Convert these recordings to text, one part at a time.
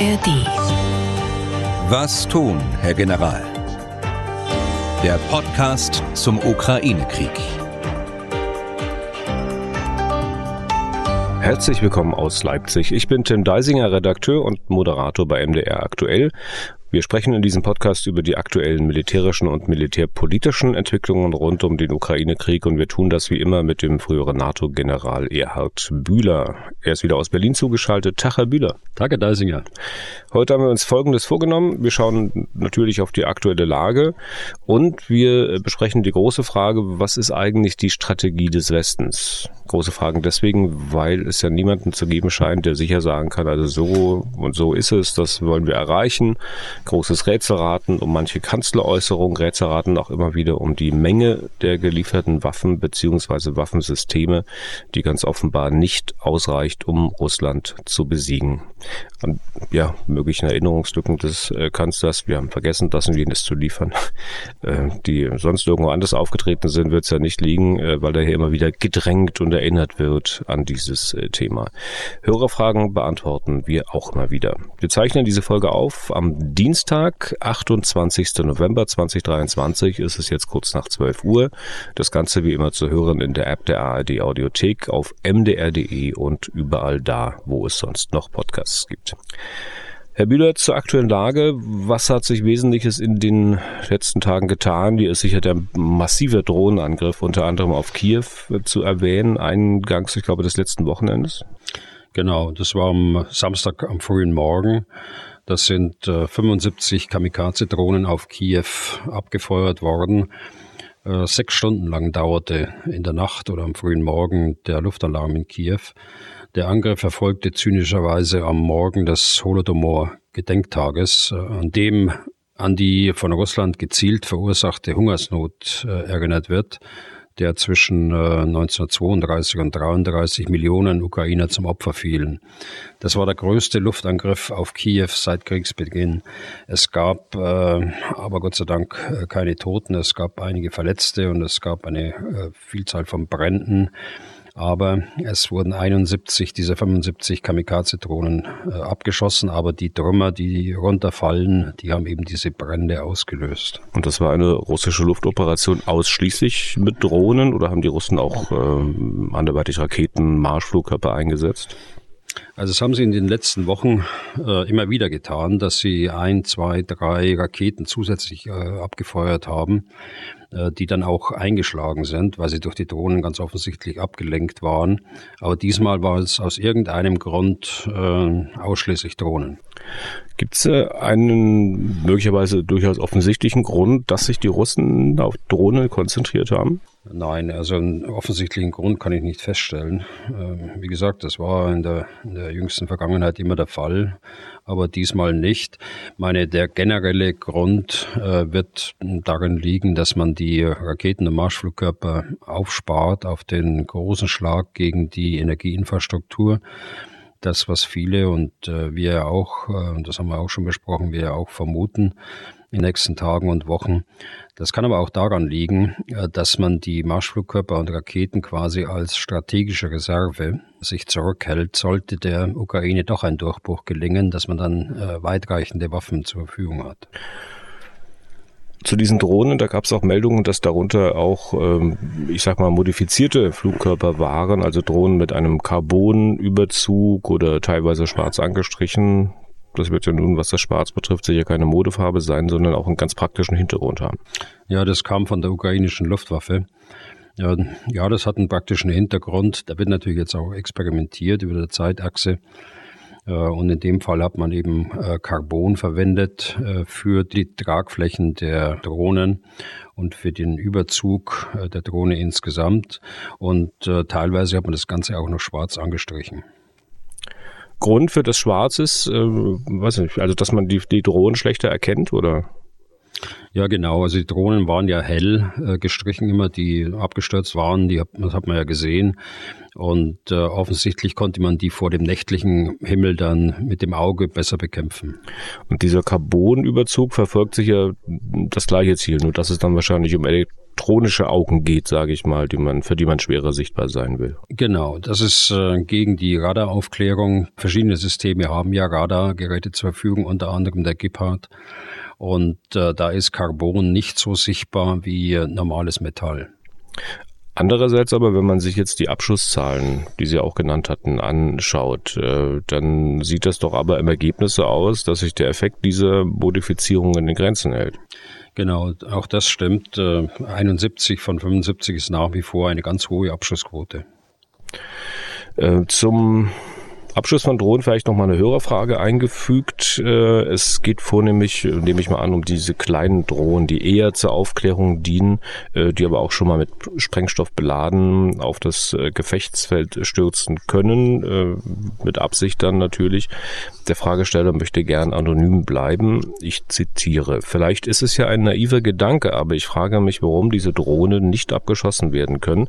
ARD. Was tun, Herr General? Der Podcast zum Ukraine-Krieg. Herzlich willkommen aus Leipzig. Ich bin Tim Deisinger, Redakteur und Moderator bei MDR Aktuell wir sprechen in diesem Podcast über die aktuellen militärischen und militärpolitischen Entwicklungen rund um den Ukraine-Krieg und wir tun das wie immer mit dem früheren NATO-General Erhard Bühler. Er ist wieder aus Berlin zugeschaltet. Tag, Herr Bühler. Tag, Herr Deisinger. Heute haben wir uns Folgendes vorgenommen. Wir schauen natürlich auf die aktuelle Lage und wir besprechen die große Frage, was ist eigentlich die Strategie des Westens? Große Fragen deswegen, weil es ja niemanden zu geben scheint, der sicher sagen kann, also so und so ist es, das wollen wir erreichen großes Rätselraten um manche Kanzleräußerungen, Rätselraten auch immer wieder um die Menge der gelieferten Waffen beziehungsweise Waffensysteme, die ganz offenbar nicht ausreicht, um Russland zu besiegen. An ja, möglichen Erinnerungslücken des äh, Kanzlers, wir haben vergessen, das und jenes zu liefern, äh, die sonst irgendwo anders aufgetreten sind, wird es ja nicht liegen, äh, weil er hier immer wieder gedrängt und erinnert wird an dieses äh, Thema. Hörerfragen beantworten wir auch immer wieder. Wir zeichnen diese Folge auf am Dienstag Dienstag, 28. November 2023 ist es jetzt kurz nach 12 Uhr. Das Ganze wie immer zu hören in der App der ARD Audiothek auf mdr.de und überall da, wo es sonst noch Podcasts gibt. Herr Bühler, zur aktuellen Lage. Was hat sich Wesentliches in den letzten Tagen getan? Hier ist sicher der massive Drohnenangriff unter anderem auf Kiew zu erwähnen, eingangs, ich glaube, des letzten Wochenendes. Genau, das war am Samstag am frühen Morgen. Das sind äh, 75 Kamikaze-Drohnen auf Kiew abgefeuert worden. Äh, sechs Stunden lang dauerte in der Nacht oder am frühen Morgen der Luftalarm in Kiew. Der Angriff erfolgte zynischerweise am Morgen des Holodomor-Gedenktages, äh, an dem an die von Russland gezielt verursachte Hungersnot äh, erinnert wird der zwischen 1932 äh, und 33 Millionen Ukrainer zum Opfer fielen. Das war der größte Luftangriff auf Kiew seit Kriegsbeginn. Es gab äh, aber Gott sei Dank äh, keine Toten, es gab einige Verletzte und es gab eine äh, Vielzahl von Bränden. Aber es wurden 71 dieser 75 Kamikaze-Drohnen äh, abgeschossen, aber die Trümmer, die runterfallen, die haben eben diese Brände ausgelöst. Und das war eine russische Luftoperation ausschließlich mit Drohnen oder haben die Russen auch äh, anderweitig Raketen, Marschflugkörper eingesetzt? Also das haben sie in den letzten Wochen äh, immer wieder getan, dass sie ein, zwei, drei Raketen zusätzlich äh, abgefeuert haben. Äh, die dann auch eingeschlagen sind, weil sie durch die Drohnen ganz offensichtlich abgelenkt waren. Aber diesmal war es aus irgendeinem Grund äh, ausschließlich Drohnen. Gibt es äh, einen möglicherweise durchaus offensichtlichen Grund, dass sich die Russen auf Drohnen konzentriert haben? Nein, also einen offensichtlichen Grund kann ich nicht feststellen. Ähm, wie gesagt, das war in der, in der jüngsten Vergangenheit immer der Fall, aber diesmal nicht. Ich meine, der generelle Grund äh, wird darin liegen, dass man die Raketen- und Marschflugkörper aufspart auf den großen Schlag gegen die Energieinfrastruktur das, was viele und äh, wir auch, äh, das haben wir auch schon besprochen, wir auch vermuten, in den nächsten Tagen und Wochen. Das kann aber auch daran liegen, äh, dass man die Marschflugkörper und Raketen quasi als strategische Reserve sich zurückhält, sollte der Ukraine doch ein Durchbruch gelingen, dass man dann äh, weitreichende Waffen zur Verfügung hat. Zu diesen Drohnen, da gab es auch Meldungen, dass darunter auch, ähm, ich sag mal, modifizierte Flugkörper waren, also Drohnen mit einem Carbonüberzug oder teilweise schwarz angestrichen. Das wird ja nun, was das Schwarz betrifft, sicher keine Modefarbe sein, sondern auch einen ganz praktischen Hintergrund haben. Ja, das kam von der ukrainischen Luftwaffe. Ja, das hat einen praktischen Hintergrund. Da wird natürlich jetzt auch experimentiert über der Zeitachse. Äh, und in dem Fall hat man eben äh, Carbon verwendet äh, für die Tragflächen der Drohnen und für den Überzug der Drohne insgesamt. Und teilweise hat man das Ganze auch noch schwarz angestrichen. Grund für das Schwarz ist, äh, weiß nicht, also dass man die, die Drohnen schlechter erkennt, oder? Ja, genau. Also die Drohnen waren ja hell äh, gestrichen, immer die abgestürzt waren, die, das hat man ja gesehen. Und äh, offensichtlich konnte man die vor dem nächtlichen Himmel dann mit dem Auge besser bekämpfen. Und dieser Carbonüberzug verfolgt sich ja das gleiche Ziel, nur dass es dann wahrscheinlich um elektronische Augen geht, sage ich mal, die man, für die man schwerer sichtbar sein will. Genau, das ist äh, gegen die Radaraufklärung. Verschiedene Systeme haben ja Radargeräte zur Verfügung, unter anderem der Gepard. Und äh, da ist Carbon nicht so sichtbar wie äh, normales Metall. Andererseits aber, wenn man sich jetzt die Abschusszahlen, die Sie auch genannt hatten, anschaut, äh, dann sieht das doch aber im Ergebnis so aus, dass sich der Effekt dieser Modifizierung in den Grenzen hält. Genau, auch das stimmt. 71 äh, von 75 ist nach wie vor eine ganz hohe Abschussquote. Äh, zum Abschluss von Drohnen vielleicht noch mal eine Hörerfrage eingefügt. Äh, es geht vornehmlich, nehme ich mal an, um diese kleinen Drohnen, die eher zur Aufklärung dienen, äh, die aber auch schon mal mit Sprengstoff beladen auf das äh, Gefechtsfeld stürzen können, mit Absicht dann natürlich. Der Fragesteller möchte gern anonym bleiben. Ich zitiere. Vielleicht ist es ja ein naiver Gedanke, aber ich frage mich, warum diese Drohnen nicht abgeschossen werden können.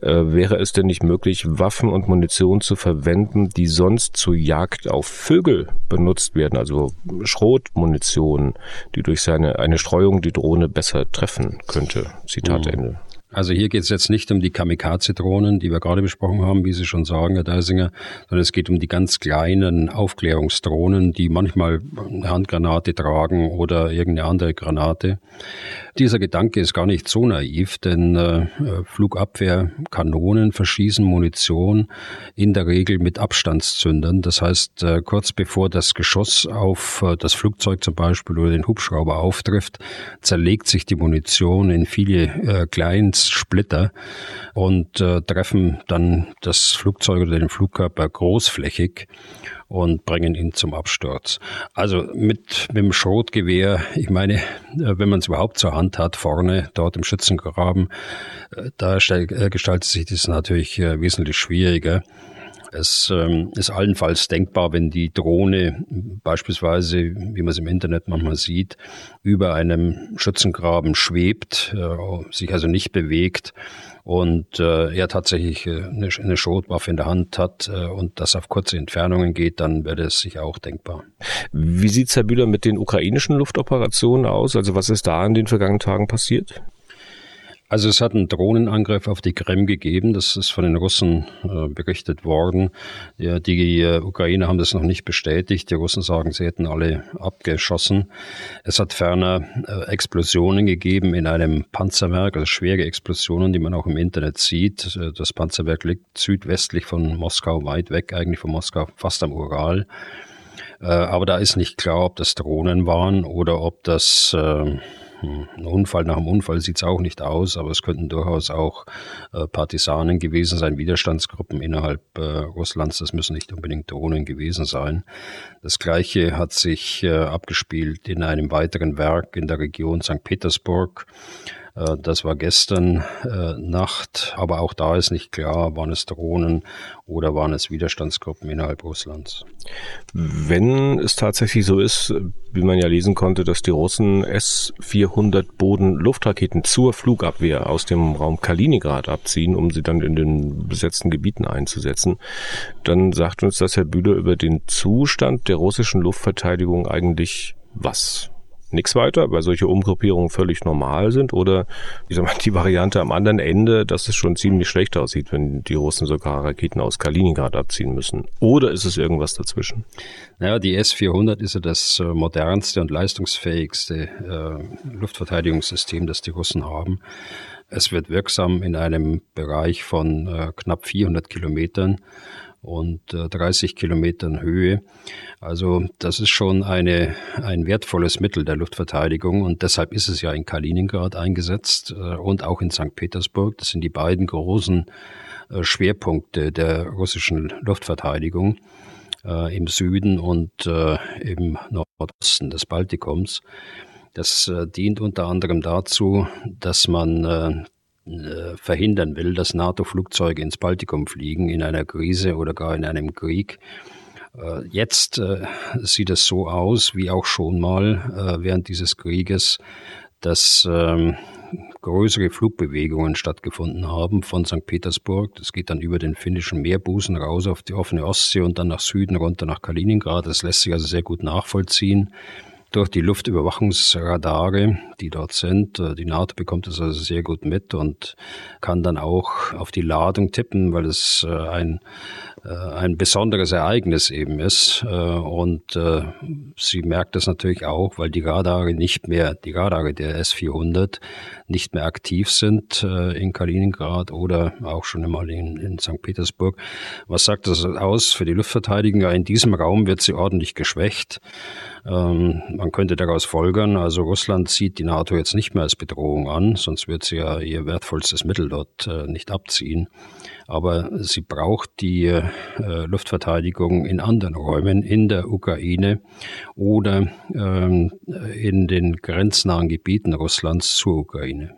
Wäre es denn nicht möglich, Waffen und Munition zu verwenden, die so sonst zur Jagd auf Vögel benutzt werden, also Schrotmunition, die durch seine eine Streuung die Drohne besser treffen könnte. Zitat mhm. Ende. Also hier geht es jetzt nicht um die Kamikaze-Drohnen, die wir gerade besprochen haben, wie Sie schon sagen, Herr Deisinger, sondern es geht um die ganz kleinen Aufklärungsdrohnen, die manchmal eine Handgranate tragen oder irgendeine andere Granate. Dieser Gedanke ist gar nicht so naiv, denn äh, Flugabwehrkanonen verschießen Munition in der Regel mit Abstandszündern. Das heißt, äh, kurz bevor das Geschoss auf äh, das Flugzeug zum Beispiel oder den Hubschrauber auftrifft, zerlegt sich die Munition in viele äh, Kleinst Splitter und äh, treffen dann das Flugzeug oder den Flugkörper großflächig und bringen ihn zum Absturz. Also mit, mit dem Schrotgewehr, ich meine, äh, wenn man es überhaupt zur Hand hat, vorne dort im Schützengraben, äh, da äh, gestaltet sich das natürlich wesentlich schwieriger. Es ähm, ist allenfalls denkbar, wenn die Drohne beispielsweise, wie man es im Internet manchmal sieht, über einem Schützengraben schwebt, äh, sich also nicht bewegt und äh, er tatsächlich äh, eine, eine Schrotwaffe in der Hand hat äh, und das auf kurze Entfernungen geht, dann wäre es sicher auch denkbar. Wie sieht Herr Bühler mit den ukrainischen Luftoperationen aus? Also was ist da in den vergangenen Tagen passiert? Also es hat einen Drohnenangriff auf die Krim gegeben, das ist von den Russen äh, berichtet worden. Ja, die äh, Ukrainer haben das noch nicht bestätigt. Die Russen sagen, sie hätten alle abgeschossen. Es hat ferner äh, Explosionen gegeben in einem Panzerwerk, also schwere Explosionen, die man auch im Internet sieht. Äh, das Panzerwerk liegt südwestlich von Moskau, weit weg eigentlich von Moskau, fast am Ural. Äh, aber da ist nicht klar, ob das Drohnen waren oder ob das äh, ein Unfall nach dem Unfall sieht es auch nicht aus, aber es könnten durchaus auch äh, Partisanen gewesen sein, Widerstandsgruppen innerhalb äh, Russlands. Das müssen nicht unbedingt Drohnen gewesen sein. Das Gleiche hat sich äh, abgespielt in einem weiteren Werk in der Region St. Petersburg. Äh, das war gestern äh, Nacht, aber auch da ist nicht klar, waren es Drohnen oder waren es Widerstandsgruppen innerhalb Russlands. Wenn es tatsächlich so ist, wie man ja lesen konnte, dass die Russen S-400 Boden-Luftraketen zur Flugabwehr aus dem Raum Kaliningrad abziehen, um sie dann in den besetzten Gebieten einzusetzen, dann sagt uns das Herr Bühler über den Zustand der russischen Luftverteidigung eigentlich was? Nichts weiter, weil solche Umgruppierungen völlig normal sind oder ich sag mal, die Variante am anderen Ende, dass es schon ziemlich schlecht aussieht, wenn die Russen sogar Raketen aus Kaliningrad abziehen müssen. Oder ist es irgendwas dazwischen? Naja, die S-400 ist ja das äh, modernste und leistungsfähigste äh, Luftverteidigungssystem, das die Russen haben. Es wird wirksam in einem Bereich von äh, knapp 400 Kilometern und äh, 30 Kilometern Höhe. Also das ist schon eine, ein wertvolles Mittel der Luftverteidigung und deshalb ist es ja in Kaliningrad eingesetzt äh, und auch in St. Petersburg. Das sind die beiden großen äh, Schwerpunkte der russischen Luftverteidigung äh, im Süden und äh, im Nordosten des Baltikums. Das äh, dient unter anderem dazu, dass man äh, äh, verhindern will, dass NATO-Flugzeuge ins Baltikum fliegen in einer Krise oder gar in einem Krieg. Äh, jetzt äh, sieht es so aus, wie auch schon mal während dieses Krieges, dass ähm, größere Flugbewegungen stattgefunden haben von St. Petersburg. Das geht dann über den finnischen Meerbusen raus auf die offene Ostsee und dann nach Süden runter nach Kaliningrad. Das lässt sich also sehr gut nachvollziehen durch die Luftüberwachungsradare, die dort sind. Äh, die NATO bekommt das also sehr gut mit und kann dann auch auf die Ladung tippen, weil es äh, ein äh, ein besonderes Ereignis eben ist. Und sie merkt das natürlich auch, weil die Radare nicht mehr, die Radare der S-400 nicht mehr aktiv sind in Kaliningrad oder auch schon einmal in, in St. Petersburg. Was sagt das aus für die Luftverteidigung? In diesem Raum wird sie ordentlich geschwächt. Ähm, man könnte daraus folgern, also Russland sieht die NATO jetzt nicht mehr als Bedrohung an, sonst wird sie ja ihr wertvollstes Mittel dort äh, nicht abziehen. Aber sie braucht die äh, Luftverteidigung in anderen Räumen, in der Ukraine oder ähm, in den grenznahen Gebieten Russlands zur Ukraine.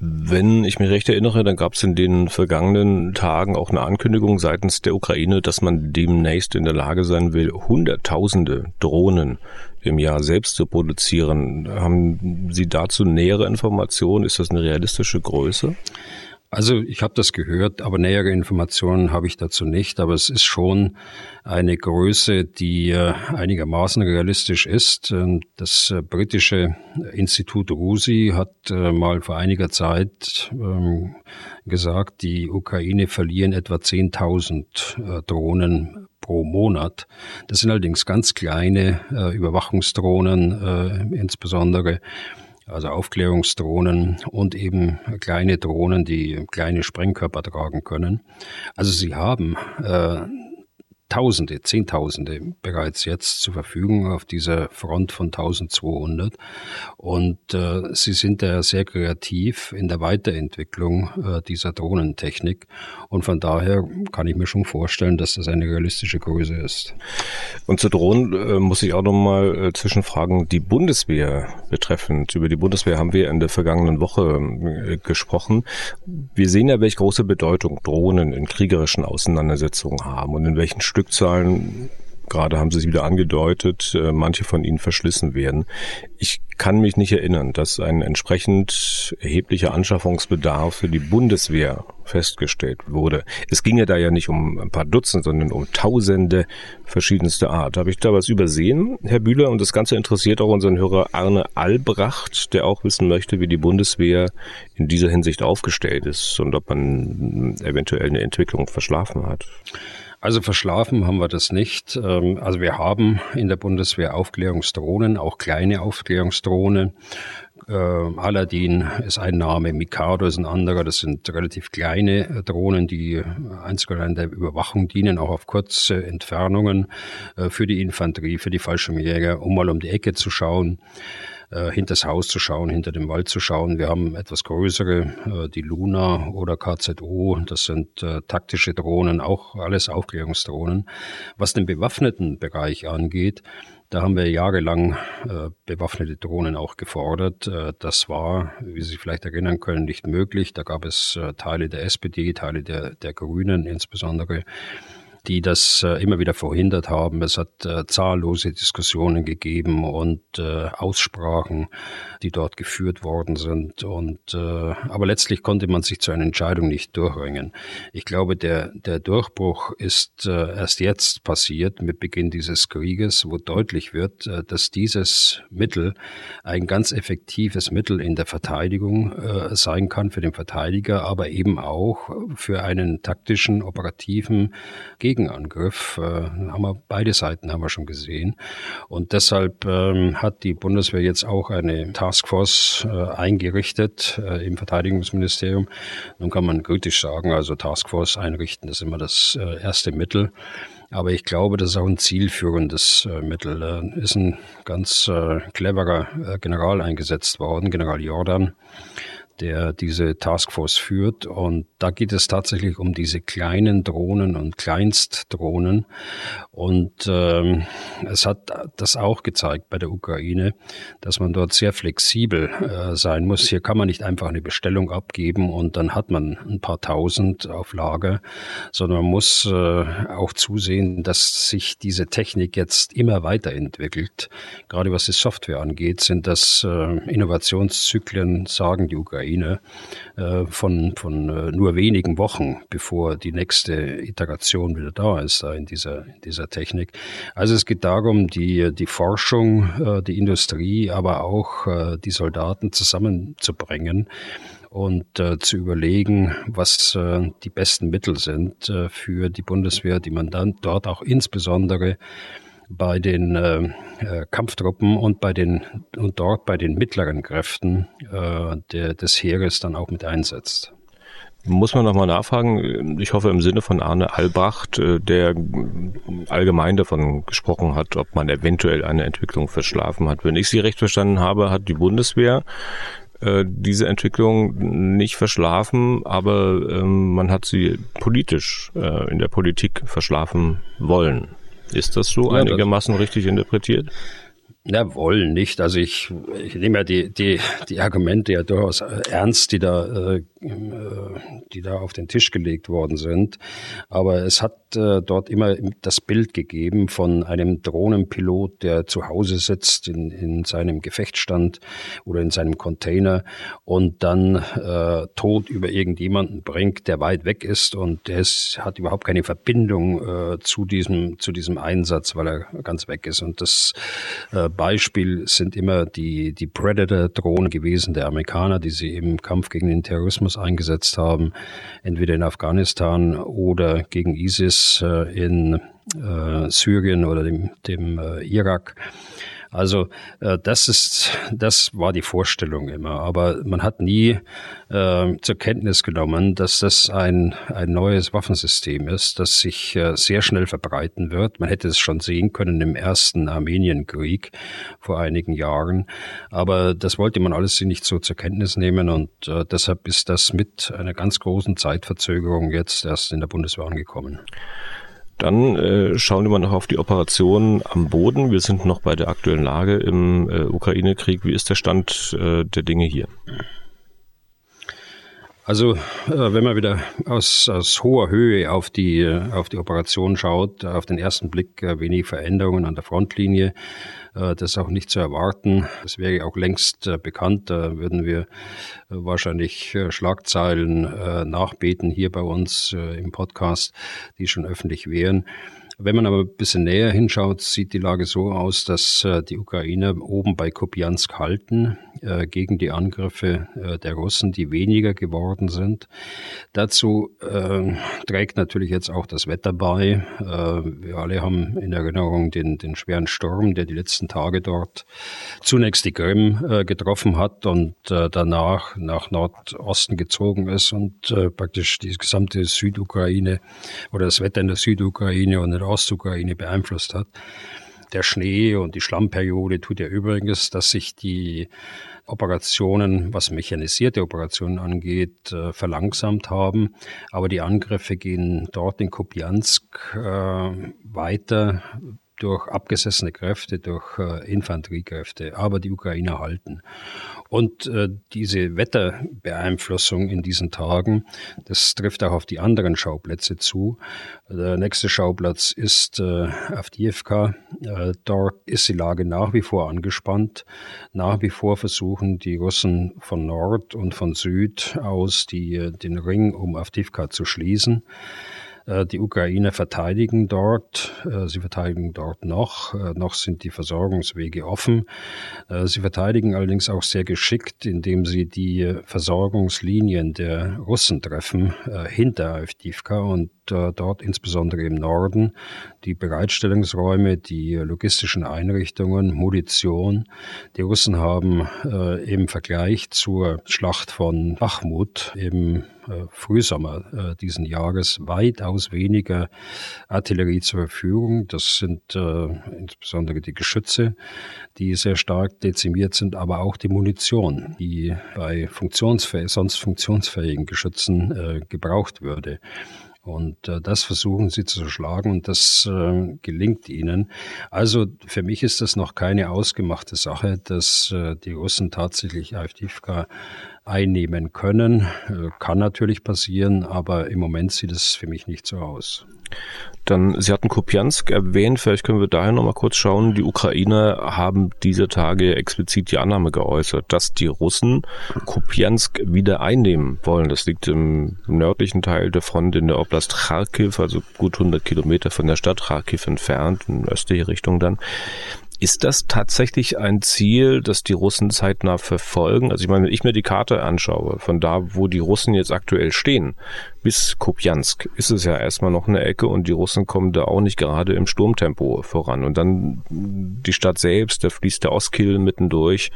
Wenn ich mich recht erinnere, dann gab es in den vergangenen Tagen auch eine Ankündigung seitens der Ukraine, dass man demnächst in der Lage sein will, Hunderttausende Drohnen im Jahr selbst zu produzieren. Haben Sie dazu nähere Informationen? Ist das eine realistische Größe? Also ich habe das gehört, aber nähere Informationen habe ich dazu nicht. Aber es ist schon eine Größe, die äh, einigermaßen realistisch ist. Das äh, britische Institut RUSI hat äh, mal vor einiger Zeit ähm, gesagt, die Ukraine verlieren etwa 10.000 Drohnen pro Monat. Das sind allerdings ganz kleine Überwachungsdrohnen insbesondere also Aufklärungsdrohnen und eben kleine Drohnen, die kleine Sprengkörper tragen können. Also sie haben äh, Tausende, Zehntausende bereits jetzt zur Verfügung auf dieser Front von 1200. Und äh, sie sind da sehr kreativ in der Weiterentwicklung äh, dieser Drohnentechnik. Und von daher kann ich mir schon vorstellen, dass das eine realistische Größe ist. Und zu Drohnen äh, muss ich auch nochmal äh, zwischenfragen, die Bundeswehr betreffend. Über die Bundeswehr haben wir in der vergangenen Woche äh, gesprochen. Wir sehen ja, welche große Bedeutung Drohnen in kriegerischen Auseinandersetzungen haben und in welchen Stücken Stückzahlen, gerade haben Sie es wieder angedeutet, äh, manche von ihnen verschlissen werden. Ich kann mich nicht erinnern, dass ein entsprechend erheblicher Anschaffungsbedarf für die Bundeswehr festgestellt wurde. Es ging ja da ja nicht um ein paar Dutzend, sondern um Tausende verschiedenste Art. Habe ich da was übersehen, Herr Bühler? Und das Ganze interessiert auch unseren Hörer Arne Albrecht, der auch wissen möchte, wie die Bundeswehr in dieser Hinsicht aufgestellt ist und ob man eventuell eine Entwicklung verschlafen hat. Also verschlafen haben wir das nicht. Ähm, also wir haben in der Bundeswehr Aufklärungsdrohnen, auch kleine Aufklärungsdrohnen. Äh, Aladdin ist ein Name, Mikado ist ein anderer. Das sind relativ kleine Drohnen, die einzig allein der Überwachung dienen, auch auf kurze Entfernungen äh, für die Infanterie, für die Fallschirmjäger, um mal um die Ecke zu schauen äh, hinters Haus zu schauen, hinter dem Wald zu schauen. Wir haben etwas größere, äh, die Luna oder KZO, das sind äh, taktische Drohnen, auch alles Aufklärungsdrohnen. Was den bewaffneten Bereich angeht, da haben wir jahrelang äh, bewaffnete Drohnen auch gefordert. Äh, das war, wie Sie sich vielleicht erinnern können, nicht möglich. Da gab es äh, Teile der SPD, Teile der, der Grünen insbesondere, die das äh, immer wieder verhindert haben. Es hat äh, zahllose Diskussionen gegeben und äh, Aussprachen, die dort geführt worden sind. Und äh, aber letztlich konnte man sich zu einer Entscheidung nicht durchringen. Ich glaube, der der Durchbruch ist äh, erst jetzt passiert mit Beginn dieses Krieges, wo deutlich wird, äh, dass dieses Mittel ein ganz effektives Mittel in der Verteidigung sein kann für den Verteidiger, aber eben auch für einen taktischen, operativen Gegner Gegenangriff. Äh, haben wir, beide Seiten haben wir schon gesehen. Und deshalb ähm, hat die Bundeswehr jetzt auch eine Taskforce äh, eingerichtet äh, im Verteidigungsministerium. Nun kann man kritisch sagen, also Taskforce einrichten, ist immer das erste Mittel. Aber ich glaube, das ist auch ein zielführendes Mittel. Da ist ein ganz cleverer General eingesetzt worden, General Jordan der diese Taskforce führt. Und da geht es tatsächlich um diese kleinen Drohnen und Kleinstdrohnen. Und ähm, es hat das auch gezeigt bei der Ukraine, dass man dort sehr flexibel äh, sein muss. Hier kann man nicht einfach eine Bestellung abgeben und dann hat man ein paar tausend auf Lager, sondern man muss äh, auch zusehen, dass sich diese Technik jetzt immer weiterentwickelt. Gerade was die Software angeht, sind das äh, Innovationszyklen, sagen die Ukraine Ukraine äh, von, von äh, nur wenigen Wochen, bevor die nächste Iteration wieder da ist äh, in, dieser, in dieser Technik. Also es geht darum, die, die Forschung, äh, die Industrie, aber auch äh, die Soldaten zusammenzubringen und äh, zu überlegen, was äh, die besten Mittel sind äh, für die Bundeswehr, die man dann dort auch insbesondere bei den äh, äh, Kampftruppen und bei den und dort bei den mittleren Kräften äh, der, des Heeres dann auch mit einsetzt. Muss man nochmal nachfragen, ich hoffe im Sinne von Arne Albracht, äh, der allgemein davon gesprochen hat, ob man eventuell eine Entwicklung verschlafen hat. Wenn ich Sie recht verstanden habe, hat die Bundeswehr äh, diese Entwicklung nicht verschlafen, aber ähm, man hat sie politisch äh, in der Politik verschlafen wollen. Ist das so ja, einigermaßen das richtig interpretiert? Ja, wollen nicht. Also ich, ich nehme ja die, die, die Argumente ja durchaus ernst, die da, äh, die da auf den Tisch gelegt worden sind. Aber es hat äh, dort immer das Bild gegeben von einem Drohnenpilot, der zu Hause sitzt in, in seinem Gefechtsstand oder in seinem Container und dann äh, tot über irgendjemanden bringt, der weit weg ist und der ist, hat überhaupt keine Verbindung äh, zu diesem, zu diesem Einsatz, weil er ganz weg ist. Und das äh, Beispiel sind immer die, die Predator-Drohnen gewesen der Amerikaner, die sie im Kampf gegen den Terrorismus eingesetzt haben, entweder in Afghanistan oder gegen ISIS äh, in äh, Syrien oder dem, dem äh, Irak. Also äh, das ist, das war die Vorstellung immer. Aber man hat nie äh, zur Kenntnis genommen, dass das ein, ein neues Waffensystem ist, das sich äh, sehr schnell verbreiten wird. Man hätte es schon sehen können im ersten Armenienkrieg vor einigen Jahren. Aber das wollte man alles nicht so zur Kenntnis nehmen und äh, deshalb ist das mit einer ganz großen Zeitverzögerung jetzt erst in der Bundeswehr angekommen. Dann äh, schauen wir noch auf die Operationen am Boden. Wir sind noch bei der aktuellen Lage im äh, Ukraine-Krieg. Wie ist der Stand äh, der Dinge hier? Also, äh, wenn man wieder aus, aus hoher Höhe auf die, äh, auf die Operation schaut, auf den ersten Blick äh, wenig Veränderungen an der Frontlinie. Das ist auch nicht zu erwarten. Das wäre auch längst bekannt. Da würden wir wahrscheinlich Schlagzeilen nachbeten hier bei uns im Podcast, die schon öffentlich wären. Wenn man aber ein bisschen näher hinschaut, sieht die Lage so aus, dass äh, die Ukrainer oben bei Kupiansk halten äh, gegen die Angriffe äh, der Russen, die weniger geworden sind. Dazu äh, trägt natürlich jetzt auch das Wetter bei. Äh, wir alle haben in Erinnerung den, den schweren Sturm, der die letzten Tage dort zunächst die Krim äh, getroffen hat und danach nach Nordosten gezogen ist und praktisch die gesamte Südukraine oder das Wetter in der Südukraine und in der Ostukraine beeinflusst hat. Der Schnee und die Schlammperiode tut ja übrigens, dass sich die Operationen, was mechanisierte Operationen angeht, äh, verlangsamt haben. Aber die Angriffe gehen dort in Kupiansk äh, weiter durch abgesessene Kräfte, durch äh, Infanteriekräfte, aber die Ukrainer halten. Und äh, diese Wetterbeeinflussung in diesen Tagen, das trifft auch auf die anderen Schauplätze zu. Der nächste Schauplatz ist äh, Avdiivka. Äh, dort ist die Lage nach wie vor angespannt. Nach wie vor versuchen die Russen von Nord und von Süd aus die, äh, den Ring um Avdiivka zu schließen. Äh, die Ukrainer verteidigen dort, äh, sie verteidigen dort noch, äh, noch sind die Versorgungswege offen. Sie verteidigen allerdings auch sehr geschickt, indem sie die Versorgungslinien der Russen treffen, hinter Avdivka und dort insbesondere im Norden die Bereitstellungsräume, die logistischen Einrichtungen, Munition. Die Russen haben im Vergleich zur Schlacht von Bachmut im äh, Frühsommer äh, diesen Jahres weitaus weniger Artillerie zur Verfügung. Das sind äh, insbesondere die Geschütze, die sehr stark dezimiert sind, aber auch die Munition, die bei funktionsfäh sonst funktionsfähigen Geschützen äh, gebraucht würde. Und äh, das versuchen sie zu schlagen und das äh, gelingt ihnen. Also für mich ist das noch keine ausgemachte Sache, dass äh, die Russen tatsächlich Avdivka einnehmen können. Äh, kann natürlich passieren, aber im Moment sieht es für mich nicht so aus. Dann, Sie hatten Kupiansk erwähnt, vielleicht können wir daher nochmal kurz schauen. Die Ukrainer haben diese Tage explizit die Annahme geäußert, dass die Russen Kupiansk wieder einnehmen wollen. Das liegt im nördlichen Teil der Front in der Oblast Kharkiv, also gut 100 Kilometer von der Stadt Kharkiv entfernt, in östliche Richtung dann. Ist das tatsächlich ein Ziel, das die Russen zeitnah verfolgen? Also ich meine, wenn ich mir die Karte anschaue, von da, wo die Russen jetzt aktuell stehen, bis Kopjansk, ist es ja erstmal noch eine Ecke und die Russen kommen da auch nicht gerade im Sturmtempo voran. Und dann die Stadt selbst, da fließt der Oskil mittendurch.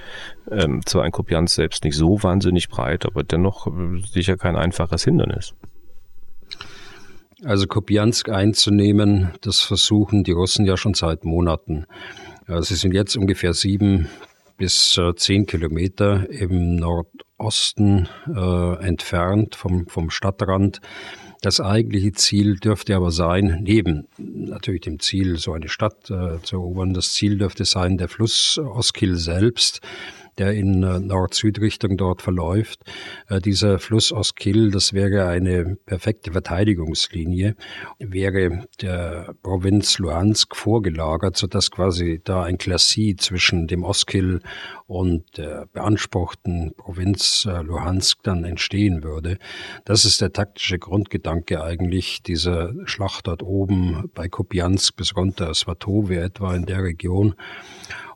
Ähm, zwar ein Kopjansk selbst nicht so wahnsinnig breit, aber dennoch äh, sicher kein einfaches Hindernis. Also Kopjansk einzunehmen, das versuchen die Russen ja schon seit Monaten. Sie sind jetzt ungefähr sieben bis äh, zehn Kilometer im Nordosten äh, entfernt vom, vom Stadtrand. Das eigentliche Ziel dürfte aber sein, neben natürlich dem Ziel, so eine Stadt äh, zu erobern, das Ziel dürfte sein, der Fluss Oskil selbst, der in äh, Nord-Süd-Richtung dort verläuft. Äh, dieser Fluss aus Kiel, das wäre eine perfekte Verteidigungslinie, wäre der Provinz Luhansk vorgelagert, sodass quasi da ein Klassie zwischen dem Oskil und der beanspruchten Provinz äh, Luhansk dann entstehen würde. Das ist der taktische Grundgedanke eigentlich dieser Schlacht dort oben bei Kupiansk bis runter Svatove etwa in der Region.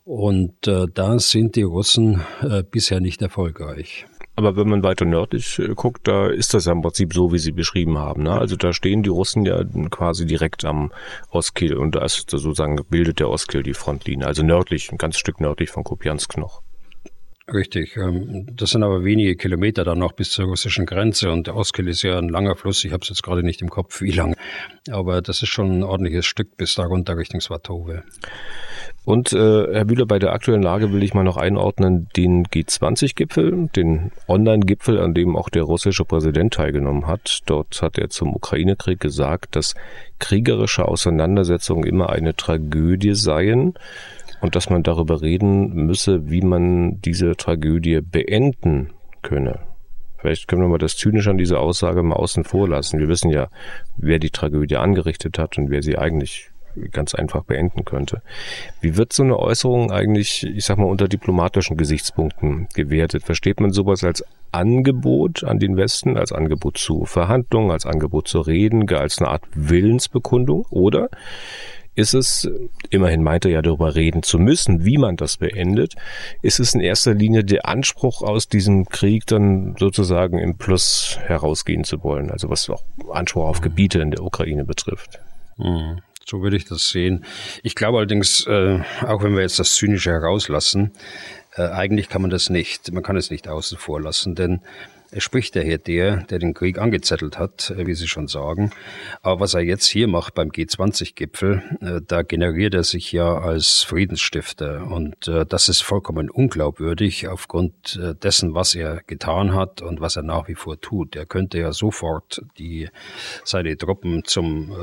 Und äh, da sind die Russen äh, bisher nicht erfolgreich. Aber wenn man weiter nördlich äh, guckt, da ist das ja im Prinzip so, wie Sie beschrieben haben. Ne? Also da stehen die Russen ja quasi direkt am Oskil und da ist sozusagen bildet der Oskil die Frontlinie, also nördlich, ein ganz Stück nördlich von Kupiansk noch. Richtig. Ähm, das sind aber wenige Kilometer dann noch bis zur russischen Grenze und der Oskil ist ja ein langer Fluss. Ich habe es jetzt gerade nicht im Kopf, wie lang. Aber das ist schon ein ordentliches Stück bis da runter Richtung Svatove. Und äh, Herr Bühler, bei der aktuellen Lage will ich mal noch einordnen den G20-Gipfel, den Online-Gipfel, an dem auch der russische Präsident teilgenommen hat. Dort hat er zum Ukraine-Krieg gesagt, dass kriegerische Auseinandersetzungen immer eine Tragödie seien und dass man darüber reden müsse, wie man diese Tragödie beenden könne. Vielleicht können wir mal das Zynische an dieser Aussage mal außen vor lassen. Wir wissen ja, wer die Tragödie angerichtet hat und wer sie eigentlich ganz einfach beenden könnte. Wie wird so eine Äußerung eigentlich, ich sag mal, unter diplomatischen Gesichtspunkten gewertet? Versteht man sowas als Angebot an den Westen, als Angebot zu Verhandlungen, als Angebot zu reden, als eine Art Willensbekundung? Oder ist es, immerhin meint er ja darüber reden zu müssen, wie man das beendet, ist es in erster Linie der Anspruch aus diesem Krieg dann sozusagen im Plus herausgehen zu wollen, also was auch Anspruch auf Gebiete in der Ukraine betrifft. Mhm. So würde ich das sehen. Ich glaube allerdings, äh, auch wenn wir jetzt das Zynische herauslassen, äh, eigentlich kann man das nicht. Man kann es nicht außen vor lassen, denn es spricht daher der, der den Krieg angezettelt hat, äh, wie Sie schon sagen. Aber was er jetzt hier macht beim G20-Gipfel, äh, da generiert er sich ja als Friedensstifter. Und äh, das ist vollkommen unglaubwürdig aufgrund dessen, was er getan hat und was er nach wie vor tut. Er könnte ja sofort die, seine Truppen zum,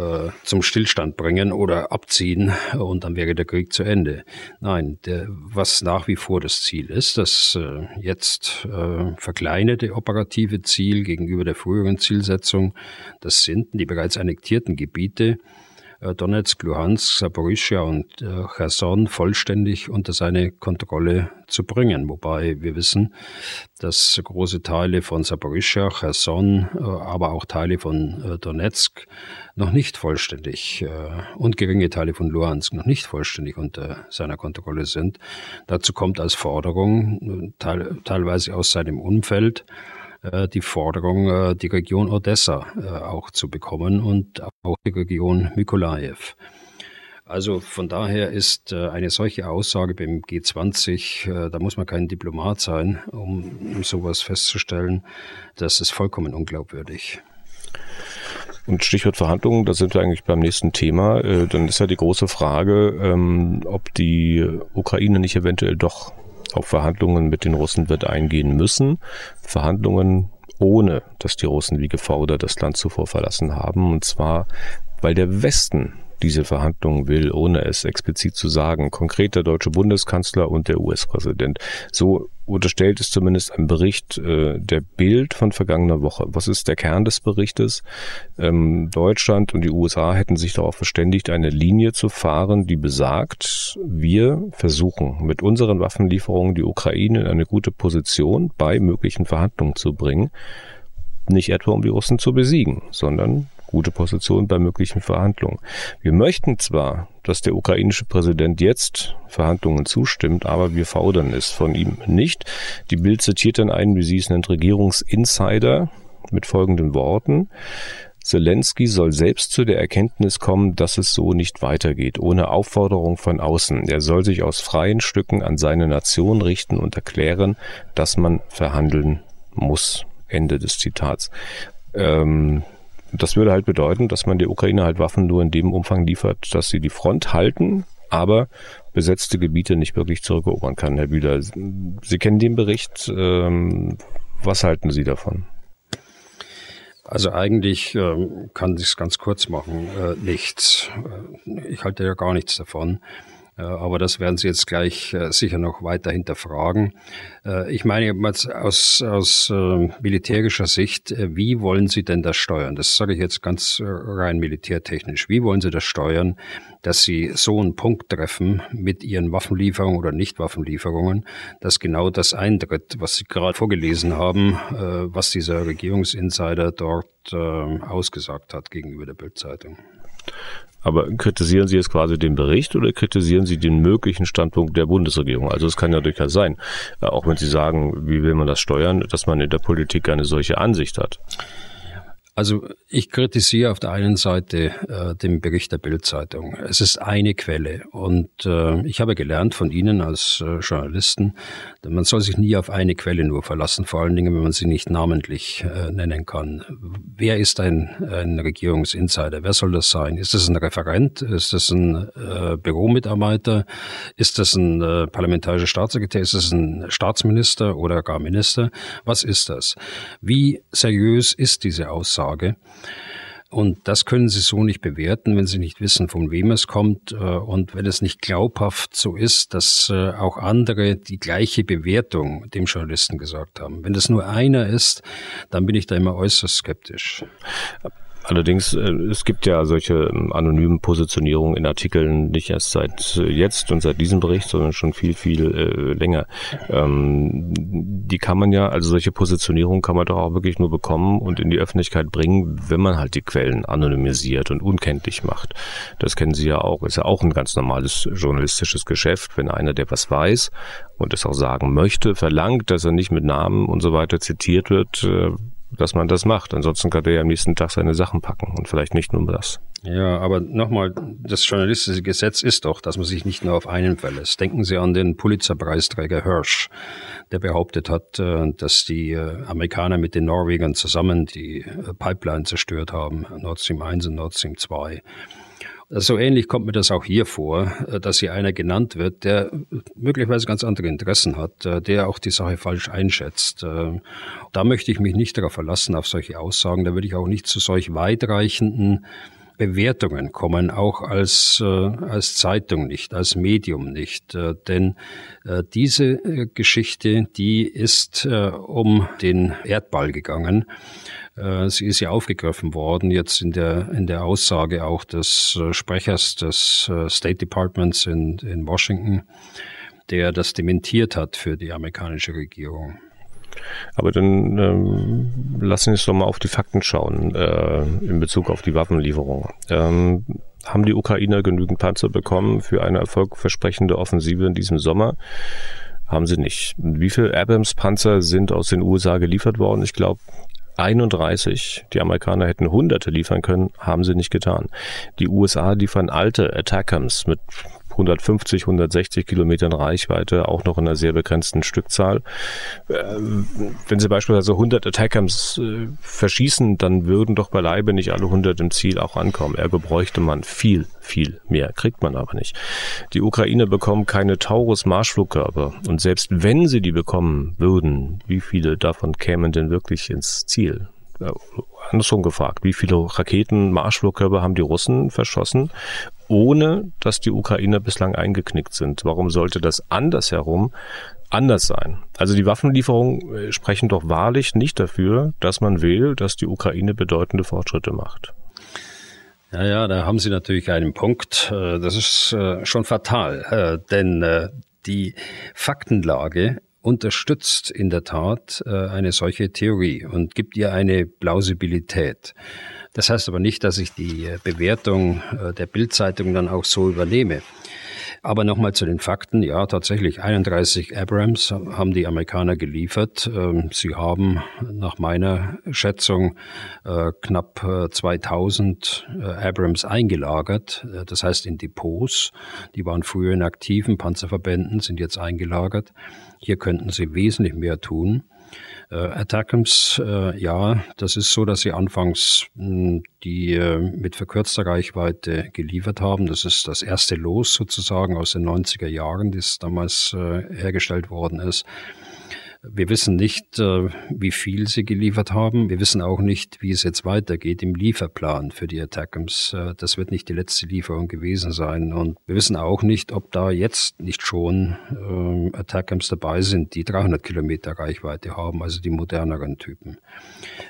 zum Stillstand bringen oder abziehen und dann wäre der Krieg zu Ende. Nein, der, was nach wie vor das Ziel ist, das jetzt verkleinerte Operationen operative Ziel gegenüber der früheren Zielsetzung, das sind die bereits annektierten Gebiete äh, Donetsk, Luhansk, Saporischia und äh, Cherson vollständig unter seine Kontrolle zu bringen. Wobei wir wissen, dass große Teile von Saporischia, Cherson, äh, aber auch Teile von Donetsk noch nicht vollständig und geringe Teile von Luhansk noch nicht vollständig unter seiner Kontrolle sind. Dazu kommt als Forderung teilweise aus seinem Umfeld äh, die Forderung, äh, die Region Odessa äh, auch zu bekommen und auch die Region Mykolajew. Also von daher ist eine solche Aussage beim G20, da muss man kein Diplomat sein, um sowas festzustellen, das ist vollkommen unglaubwürdig. Und Stichwort Verhandlungen, da sind wir eigentlich beim nächsten Thema. Dann ist ja die große Frage, ähm, ob die Ukraine nicht eventuell doch auf Verhandlungen mit den Russen wird eingehen müssen. Verhandlungen ohne, dass die Russen wie gefordert das Land zuvor verlassen haben. Und zwar, weil der Westen diese Verhandlungen will, ohne es explizit zu sagen. Konkret der deutsche Bundeskanzler und der US-Präsident. So unterstellt es zumindest ein Bericht äh, der Bild von vergangener Woche. Was ist der Kern des Berichtes? Ähm, Deutschland und die USA hätten sich darauf verständigt, eine Linie zu fahren, die besagt, wir versuchen mit unseren Waffenlieferungen die Ukraine in eine gute Position bei möglichen Verhandlungen zu bringen. Nicht etwa um die Russen zu besiegen, sondern gute Position bei möglichen Verhandlungen. Wir möchten zwar, dass der ukrainische Präsident jetzt Verhandlungen zustimmt, aber wir fordern es von ihm nicht. Die Bild zitiert dann einen, wie sie es nennt, Regierungsinsider mit folgenden Worten. Zelensky soll selbst zu der Erkenntnis kommen, dass es so nicht weitergeht, ohne Aufforderung von außen. Er soll sich aus freien Stücken an seine Nation richten und erklären, dass man verhandeln muss. Ende des Zitats. Ähm, das würde halt bedeuten, dass man der Ukraine halt Waffen nur in dem Umfang liefert, dass sie die Front halten, aber besetzte Gebiete nicht wirklich zurückerobern kann. Herr Bühler, Sie kennen den Bericht. Ähm, was halten Sie davon? Also eigentlich ähm, kann ich es ganz kurz machen. Äh, nichts. Äh, ich halte ja gar nichts davon. Äh, aber das werden Sie jetzt gleich äh, sicher noch weiter hinterfragen. Äh, ich meine aus, aus militärischer Sicht, wie wollen Sie denn das steuern? Das sage ich jetzt ganz rein militärtechnisch. Wie wollen Sie das steuern, dass Sie so einen Punkt treffen mit Ihren Waffenlieferungen oder Nichtwaffenlieferungen, dass genau das eintritt, was Sie gerade vorgelesen haben, was dieser Regierungsinsider dort ausgesagt hat gegenüber der Bildzeitung? Aber kritisieren Sie jetzt quasi den Bericht oder kritisieren Sie den möglichen Standpunkt der Bundesregierung? Also es kann ja durchaus sein, äh, auch wenn Sie sagen, wie will man das steuern, dass man in der Politik eine solche Ansicht hat. Also ich kritisiere auf der einen Seite äh, den Bericht der Bildzeitung. Es ist eine Quelle und äh, ich habe gelernt von Ihnen als äh, Journalisten, man soll sich nie auf eine Quelle nur verlassen, vor allen Dingen, wenn man sie nicht namentlich äh, nennen kann. Wer ist ein, ein Regierungsinsider? Wer soll das sein? Ist das ein Referent? Ist das ein äh, Büromitarbeiter? Ist das ein äh, parlamentarischer Staatssekretär? Ist das ein Staatsminister oder gar Minister? Was ist das? Wie seriös ist diese Aussage? Frage. Und das können Sie so nicht bewerten, wenn Sie nicht wissen, von wem es kommt äh, und wenn es nicht glaubhaft so ist, dass äh, auch andere die gleiche Bewertung dem Journalisten gesagt haben. Wenn das nur einer ist, dann bin ich da immer äußerst skeptisch. Allerdings, äh, es gibt ja solche ähm, anonymen Positionierungen in Artikeln nicht erst seit äh, jetzt und seit diesem Bericht, sondern schon viel, viel äh, länger. Ähm, die kann man ja, also solche Positionierungen kann man doch auch wirklich nur bekommen und in die Öffentlichkeit bringen, wenn man halt die Quellen anonymisiert und unkenntlich macht. Das kennen Sie ja auch. Ist ja auch ein ganz normales journalistisches Geschäft, wenn einer, der was weiß und es auch sagen möchte, verlangt, dass er nicht mit Namen und so weiter zitiert wird, äh, dass man das macht. Ansonsten kann der ja am nächsten Tag seine Sachen packen und vielleicht nicht nur das. Ja, aber nochmal, das journalistische Gesetz ist doch, dass man sich nicht nur auf einen verlässt. Denken Sie an den Pulitzerpreisträger Hirsch, der behauptet hat, äh, dass die äh, Amerikaner mit den Norwegern zusammen die äh, Pipeline zerstört haben, Nord Stream 1 und Nord Stream 2. So ähnlich kommt mir das auch hier vor, äh, dass hier einer genannt wird, der möglicherweise ganz andere Interessen hat, äh, der auch die Sache falsch einschätzt. Äh, da möchte ich mich nicht darauf verlassen, auf solche Aussagen. Da würde ich auch nicht zu solch weitreichenden Bewertungen kommen, auch als, als Zeitung nicht, als Medium nicht. denn diese Geschichte, die ist um den Erdball gegangen. Äh, sie ist ja aufgegriffen worden, jetzt in der, in der Aussage auch des äh, Sprechers des äh, State Departments in, in Washington, der das dementiert hat für die amerikanische Regierung. Aber dann ähm, lassen wir uns doch mal auf die Fakten schauen äh, in Bezug auf die Waffenlieferung. Ähm, haben die Ukrainer genügend Panzer bekommen für eine erfolgversprechende Offensive in diesem Sommer? Haben sie nicht. Wie viele Abrams-Panzer sind aus den USA geliefert worden? Ich glaube 31. Die Amerikaner hätten Hunderte liefern können, haben sie nicht getan. Die USA liefern alte Attackams mit 150, 160 Kilometern Reichweite, auch noch in einer sehr begrenzten Stückzahl. Ähm, wenn Sie beispielsweise 100 Attackams äh, verschießen, dann würden doch beileibe nicht alle 100 im Ziel auch ankommen. Ergo bräuchte man viel, viel mehr. Kriegt man aber nicht. Die Ukraine bekommen keine Taurus-Marschflugkörper. Und selbst wenn sie die bekommen würden, wie viele davon kämen denn wirklich ins Ziel? äh, andersrum gefragt, wie viele Raketen, Marschflugkörper haben die Russen verschossen, ohne dass die Ukrainer bislang eingeknickt sind? Warum sollte das andersherum anders sein? Also die Waffenlieferungen äh, sprechen doch wahrlich nicht dafür, dass man will, dass die Ukraine bedeutende Fortschritte macht. Ja, ja, da haben Sie natürlich einen Punkt. Äh, das ist äh, schon fatal, denn die Faktenlage unterstützt in der Tat eine solche Theorie und gibt ihr eine Plausibilität. Das heißt aber nicht, dass ich die äh, Bewertung äh, der Bildzeitung dann auch so übernehme. Aber nochmal zu den Fakten. Ja, tatsächlich 31 Abrams haben die Amerikaner geliefert. Ähm, sie haben nach meiner Schätzung knapp 2000 Abrams eingelagert. Das heißt in Depots. Die waren früher in aktiven Panzerverbänden, sind jetzt eingelagert. Hier könnten sie wesentlich mehr tun. Äh, Attackams, äh, ja, das ist so, dass sie anfangs mh, hm, die äh, mit verkürzter Reichweite geliefert haben. Das ist das erste Los sozusagen aus den 90er Jahren, das damals äh, hergestellt worden ist. Wir wissen nicht, äh, wie viel sie geliefert haben. Wir wissen auch nicht, wie es jetzt weitergeht im Lieferplan für die Attackams. Äh, das wird nicht die letzte Lieferung gewesen sein. Und wir wissen auch nicht, ob da jetzt nicht schon äh, Attackams dabei sind, die 300 Kilometer Reichweite haben, also die moderneren Typen.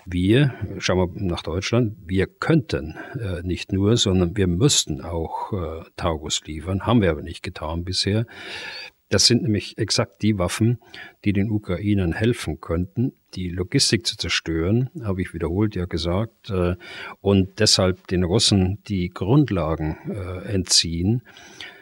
Wir, schauen wir nach Deutschland, wir könnten nicht nur, sondern wir müssten auch Taurus liefern, haben wir aber nicht getan bisher. Das sind nämlich exakt die Waffen, die den Ukrainern helfen könnten, die Logistik zu zerstören, habe ich wiederholt ja gesagt, äh, und deshalb den Russen die Grundlagen äh, entziehen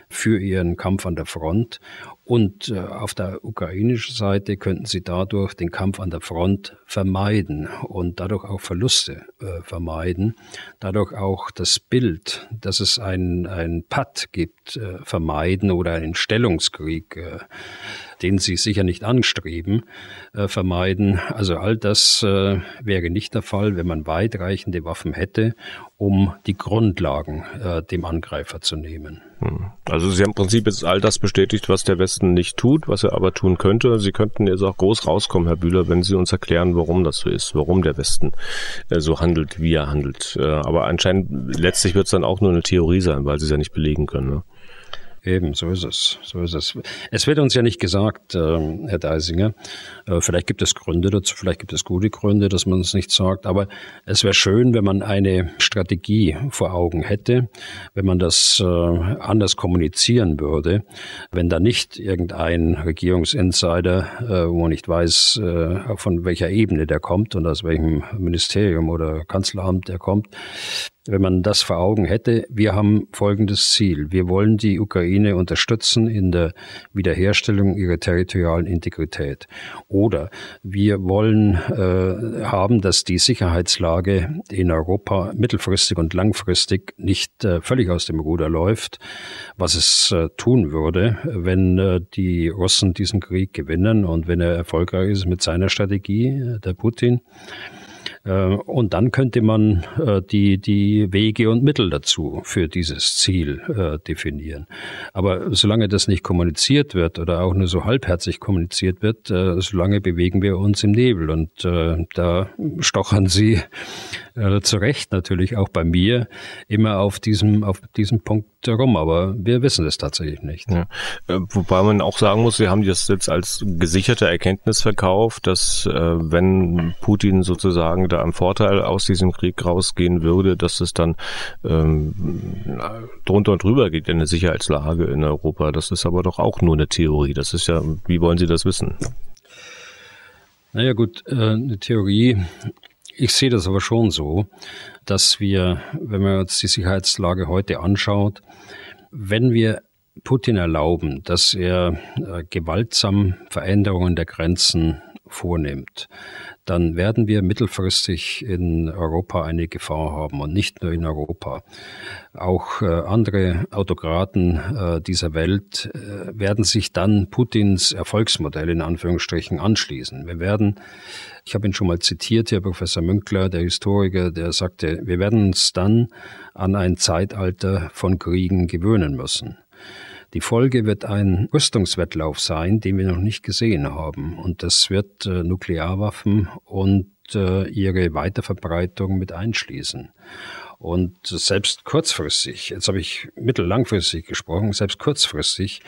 für ihren Kampf an der Front und äh, auf der ukrainischen Seite könnten sie dadurch den Kampf an der Front vermeiden und dadurch auch Verluste äh, vermeiden, dadurch auch das Bild, dass es ein, ein Patt gibt, äh, vermeiden oder einen Stellungskrieg, äh, den sie sicher nicht anstreben, äh, vermeiden. Also all das äh, wäre nicht der Fall, wenn man weitreichende Waffen hätte, um die Grundlagen äh, dem Angreifer zu nehmen. Hm. Also Sie haben im Prinzip jetzt all das bestätigt, was der Westen nicht tut, was er aber tun könnte. Sie könnten jetzt auch groß rauskommen, Herr Bühler, wenn Sie uns erklären, warum das so ist, warum der Westen äh, so handelt, wie er handelt. Äh, aber anscheinend letztlich wird es dann auch nur eine Theorie sein, weil Sie es ja nicht belegen können. Ne? Eben, so ist es. So ist es. Es wird uns ja nicht gesagt, äh, Herr Deisinger. Äh, vielleicht gibt es Gründe dazu, vielleicht gibt es gute Gründe, dass man es nicht sagt. Aber es wäre schön, wenn man eine Strategie vor Augen hätte, wenn man das äh, anders kommunizieren würde, wenn da nicht irgendein Regierungsinsider, äh, wo man nicht weiß, äh, von welcher Ebene der kommt und aus welchem Ministerium oder Kanzleramt der kommt, wenn man das vor Augen hätte. Wir haben folgendes Ziel. Wir wollen die Ukraine unterstützen in der Wiederherstellung ihrer territorialen Integrität. Oder wir wollen äh, haben, dass die Sicherheitslage in Europa mittelfristig und langfristig nicht äh, völlig aus dem Ruder läuft, was es äh, tun würde, wenn äh, die Russen diesen Krieg gewinnen und wenn er erfolgreich ist mit seiner Strategie, äh, der Putin. Äh, und dann könnte man äh, die, die Wege und Mittel dazu für dieses Ziel äh, definieren. Aber solange das nicht kommuniziert wird oder auch nur so halbherzig kommuniziert wird, solange bewegen wir uns im Nebel. Und da stochern Sie äh, zu Recht natürlich auch bei mir immer auf diesem, auf diesem Punkt herum, aber wir wissen es tatsächlich nicht. Ja. Äh, wobei man auch sagen muss, wir haben das jetzt als gesicherte Erkenntnis verkauft, dass äh, wenn Putin sozusagen da am Vorteil aus diesem Krieg rausgehen würde, dass es dann ähm, drunter und drüber geht in der Sicherheitslage in Europa. Das ist aber doch auch nur eine Theorie. Das ist ja, wie wollen Sie das wissen? Naja gut, äh, eine Theorie ich sehe das aber schon so, dass wir, wenn man uns die Sicherheitslage heute anschaut, wenn wir Putin erlauben, dass er äh, gewaltsam Veränderungen der Grenzen vornimmt, dann werden wir mittelfristig in Europa eine Gefahr haben und nicht nur in Europa. Auch äh, andere Autokraten äh, dieser Welt äh, werden sich dann Putins Erfolgsmodell in Anführungsstrichen anschließen. Wir werden, ich habe ihn schon mal zitiert, Herr Professor Münkler, der Historiker, der sagte, wir werden uns dann an ein Zeitalter von Kriegen gewöhnen müssen. Die Folge wird ein Rüstungswettlauf sein, den wir noch nicht gesehen haben. Und das wird äh, Nuklearwaffen und äh, ihre Weiterverbreitung mit einschließen. Und selbst kurzfristig, jetzt habe ich mittellangfristig gesprochen, selbst kurzfristig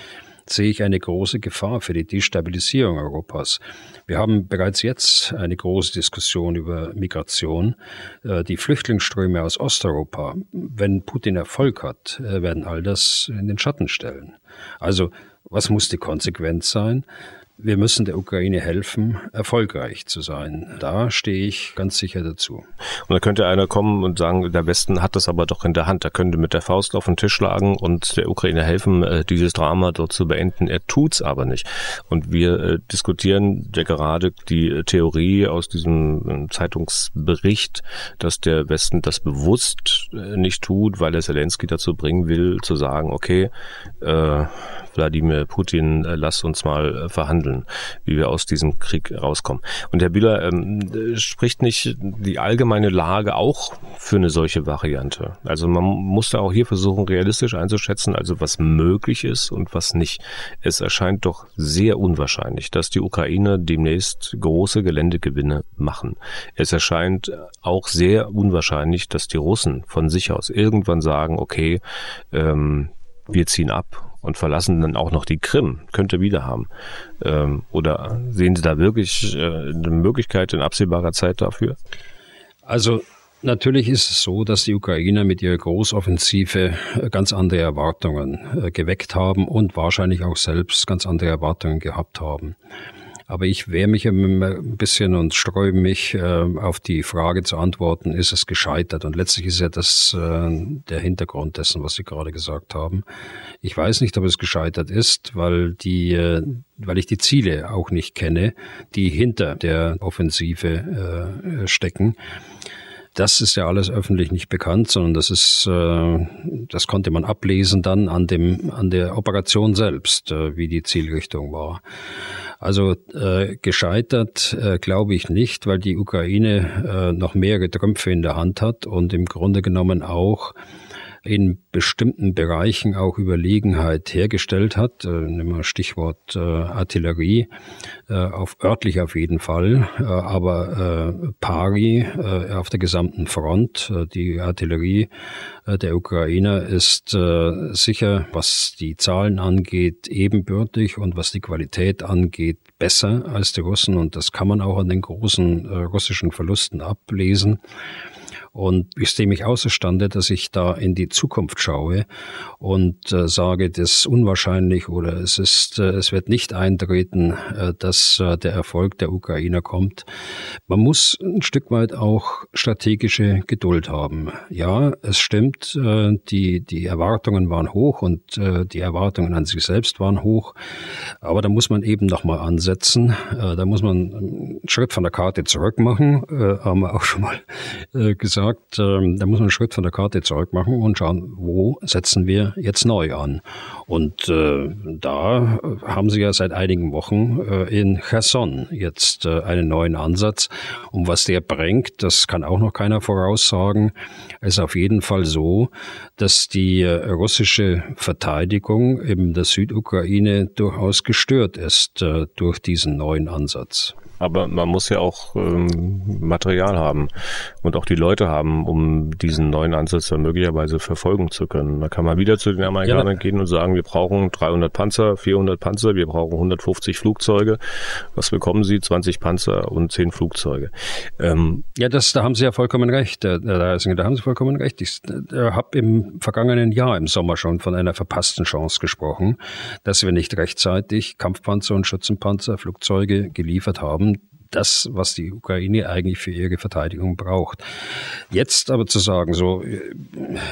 sehe ich eine große Gefahr für die Destabilisierung Europas. Wir haben bereits jetzt eine große Diskussion über Migration. Äh, die Flüchtlingsströme aus Osteuropa, wenn Putin Erfolg hat, äh, werden all das in den Schatten stellen. Also was muss die Konsequenz sein? Wir müssen der Ukraine helfen, erfolgreich zu sein. Da stehe ich ganz sicher dazu. Und da könnte einer kommen und sagen, der Westen hat das aber doch in der Hand. Er könnte mit der Faust auf den Tisch schlagen und der Ukraine helfen, äh, dieses Drama dort zu beenden. Er tut's aber nicht. Und wir äh, diskutieren ja gerade die Theorie aus diesem äh, Zeitungsbericht, dass der Westen das bewusst nicht tut, weil er Zelensky dazu bringen will, zu sagen, okay, äh, Wladimir Putin, äh, lass uns mal äh, verhandeln, wie wir aus diesem Krieg rauskommen. Und Herr Bühler ähm, spricht nicht die allgemeine Lage auch für eine solche Variante. Also man muss da auch hier versuchen, realistisch einzuschätzen, also was möglich ist und was nicht. Es erscheint doch sehr unwahrscheinlich, dass die Ukrainer demnächst große Geländegewinne machen. Es erscheint auch sehr unwahrscheinlich, dass die Russen von sich aus irgendwann sagen, okay, ähm, wir ziehen ab und verlassen dann auch noch die Krim, könnte wieder haben. Ähm, oder sehen Sie da wirklich äh, eine Möglichkeit in absehbarer Zeit dafür? Also Natürlich ist es so, dass die Ukrainer mit ihrer Großoffensive äh, ganz andere Erwartungen äh, geweckt haben und wahrscheinlich auch selbst ganz andere Erwartungen gehabt haben. Aber ich wehre mich ein bisschen und sträube mich, äh, auf die Frage zu antworten, ist es gescheitert? Und letztlich ist ja das äh, der Hintergrund dessen, was Sie gerade gesagt haben. Ich weiß nicht, ob es gescheitert ist, weil die, äh, weil ich die Ziele auch nicht kenne, die hinter der Offensive stecken. Das ist ja alles öffentlich nicht bekannt, sondern das ist, das konnte man ablesen dann an dem, an der Operation selbst, wie die Zielrichtung war. Also äh, gescheitert äh, glaube ich nicht, weil die Ukraine äh, noch mehrere Trümpfe in der Hand hat und im Grunde genommen auch in bestimmten Bereichen auch Überlegenheit hergestellt hat. Äh, nehmen wir Stichwort äh, Artillerie, äh, auf örtlich auf jeden Fall, äh, aber äh, pari äh, auf der gesamten Front. Die Artillerie der Ukrainer ist sicher, was die Zahlen angeht, ebenbürtig und was die Qualität angeht, besser als die Russen. Und das kann man auch an den großen russischen Verlusten ablesen. Und ich sehe mich außerstande, dass ich da in die Zukunft schaue und äh, sage, das ist unwahrscheinlich oder es ist, äh, es wird nicht eintreten, äh, dass äh, der Erfolg der Ukrainer kommt. Man muss ein Stück weit auch strategische Geduld haben. Ja, es stimmt, äh, die, die Erwartungen waren hoch und äh, die Erwartungen an sich selbst waren hoch. Aber da muss man eben nochmal ansetzen. Da muss man einen Schritt von der Karte zurück machen, haben wir auch schon mal gesagt gesagt, ähm, da muss man einen Schritt von der Karte zurück machen und schauen, wo setzen wir jetzt neu an. Und äh, da haben sie ja seit einigen Wochen äh, in Cherson jetzt äh, einen neuen Ansatz. Und was der bringt, das kann auch noch keiner voraussagen. Es ist auf jeden Fall so, dass die äh, russische Verteidigung in der Südukraine durchaus gestört ist äh, durch diesen neuen Ansatz. Aber man muss ja auch ähm, Material haben und auch die Leute haben, um diesen neuen Ansatz dann möglicherweise verfolgen zu können. Da kann man wieder zu den Amerikanern ja. gehen und sagen, wir brauchen 300 Panzer, 400 Panzer, wir brauchen 150 Flugzeuge. Was bekommen Sie? 20 Panzer und 10 Flugzeuge. Ähm, ja, das, da haben Sie ja vollkommen recht. Da, da haben Sie vollkommen recht. Ich äh, habe im vergangenen Jahr im Sommer schon von einer verpassten Chance gesprochen, dass wir nicht rechtzeitig Kampfpanzer und Schützenpanzer, Flugzeuge geliefert haben um, das, was die Ukraine eigentlich für ihre Verteidigung braucht. Jetzt aber zu sagen, so,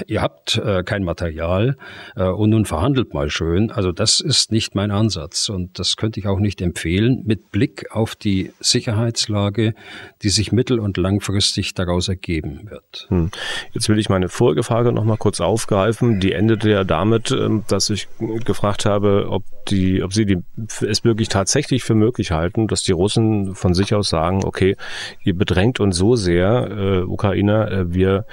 ihr habt äh, kein Material äh, und nun verhandelt mal schön, also das ist nicht mein Ansatz und das könnte ich auch nicht empfehlen mit Blick auf die Sicherheitslage, die sich mittel- und langfristig daraus ergeben wird. Hm. Jetzt will ich meine vorige Frage noch mal kurz aufgreifen. Die endete ja damit, ähm, dass ich gefragt habe, ob die, ob Sie die, es wirklich tatsächlich für möglich halten, dass die Russen von sich durchaus sagen, okay, ihr bedrängt uns so sehr, äh, Ukrainer, äh, wir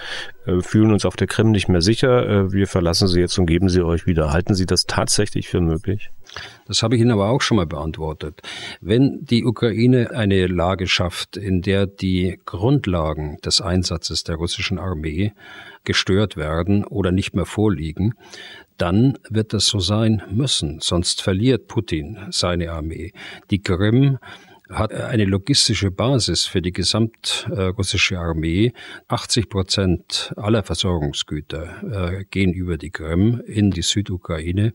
äh, fühlen uns auf der Krim nicht mehr sicher, äh, wir verlassen sie jetzt und geben sie euch wieder. Halten Sie das tatsächlich für möglich? Das habe ich Ihnen aber auch schon mal beantwortet. Wenn die Ukraine eine Lage schafft, in der die Grundlagen des Einsatzes der russischen Armee gestört werden oder nicht mehr vorliegen, dann wird das so sein müssen, sonst verliert Putin seine Armee. Die Krim hat eine logistische Basis für die gesamtrussische Armee. 80 Prozent aller Versorgungsgüter äh, gehen über die Krim in die Südukraine.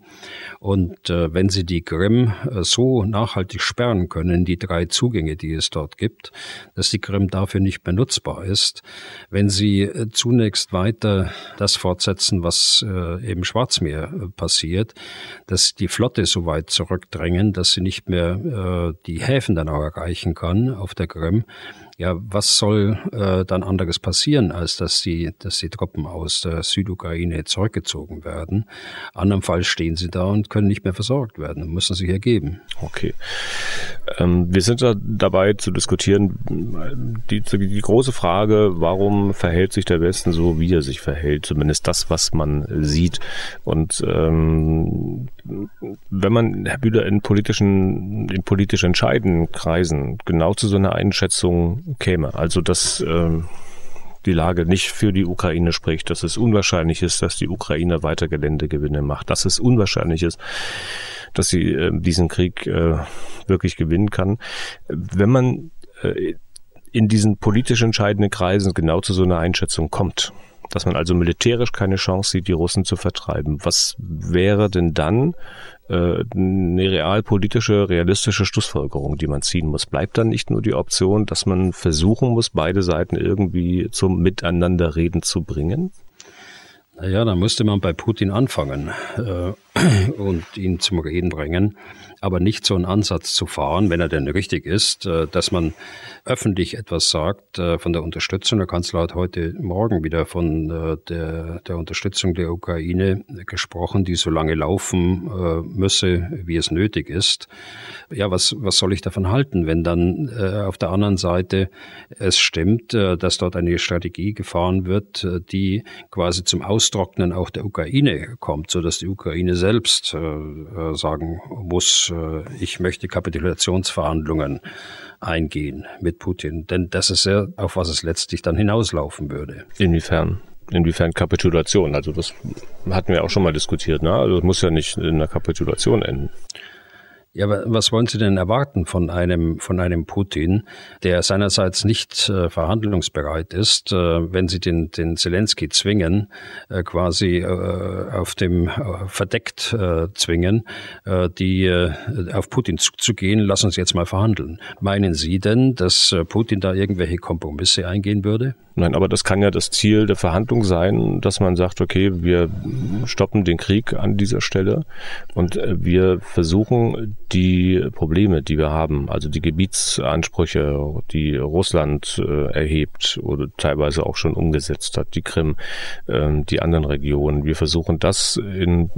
Und äh, wenn sie die Krim äh, so nachhaltig sperren können, die drei Zugänge, die es dort gibt, dass die Krim dafür nicht mehr nutzbar ist, wenn sie zunächst weiter das fortsetzen, was im Schwarzmeer passiert, dass die Flotte so weit zurückdrängen, dass sie nicht mehr die Häfen dann auch erreichen kann auf der Krim, ja, was soll äh, dann anderes passieren, als dass die, dass die Truppen aus der Südukraine zurückgezogen werden? Andernfalls stehen sie da und können nicht mehr versorgt werden und müssen sich ergeben. Okay. Ähm, wir sind da dabei zu diskutieren, die, die große Frage, warum verhält sich der Westen so, wie er sich verhält, zumindest das, was man sieht. Und ähm, wenn man, Herr Bühler, in politischen, in politisch entscheidenden Kreisen genau zu so einer Einschätzung käme. Also dass ähm, die Lage nicht für die Ukraine spricht, dass es unwahrscheinlich ist, dass die Ukraine weiter Geländegewinne macht, dass es unwahrscheinlich ist, dass sie äh, diesen Krieg äh, wirklich gewinnen kann. Wenn man äh, in diesen politisch entscheidenden Kreisen genau zu so einer Einschätzung kommt, dass man also militärisch keine Chance sieht, die Russen zu vertreiben. Was wäre denn dann äh, eine realpolitische, realistische Schlussfolgerung, die man ziehen muss? Bleibt dann nicht nur die Option, dass man versuchen muss, beide Seiten irgendwie zum Miteinanderreden zu bringen? Naja, da müsste man bei Putin anfangen äh, und ihn zum Reden bringen aber nicht so einen Ansatz zu fahren, wenn er denn richtig ist, äh, dass man öffentlich etwas sagt äh, von der Unterstützung. Der Kanzler hat heute Morgen wieder von äh, der, der Unterstützung der Ukraine gesprochen, die so lange laufen müsse, wie es nötig ist. Ja, was, was soll ich davon halten, wenn dann auf der anderen Seite es stimmt, dass dort eine Strategie gefahren wird, die quasi zum Austrocknen auch der Ukraine kommt, so dass die Ukraine selbst sagen muss, äh, ich möchte Kapitulationsverhandlungen eingehen mit Putin. Denn das ist ja, auf was es letztlich dann hinauslaufen würde. Inwiefern? Inwiefern Kapitulation? Also das hatten wir auch schon mal diskutiert. Ne? Also es muss ja nicht in einer Kapitulation enden. Ja, was wollen Sie denn erwarten von einem, von einem Putin, der seinerseits nicht äh, verhandlungsbereit ist, äh, wenn Sie den, den Zelensky zwingen, äh, quasi äh, auf dem äh, verdeckt äh, zwingen, die auf Putin zuzugehen, lassen uns jetzt mal verhandeln. Meinen Sie denn, dass Putin da irgendwelche Kompromisse eingehen würde? Nein, aber das kann ja das Ziel der Verhandlung sein, dass man sagt, okay, wir stoppen den Krieg an dieser Stelle und wir versuchen die Probleme, die wir haben, also die Gebietsansprüche, die Russland äh, erhebt oder teilweise auch schon umgesetzt hat, die Krim, ähm, die anderen Regionen. Wir versuchen das in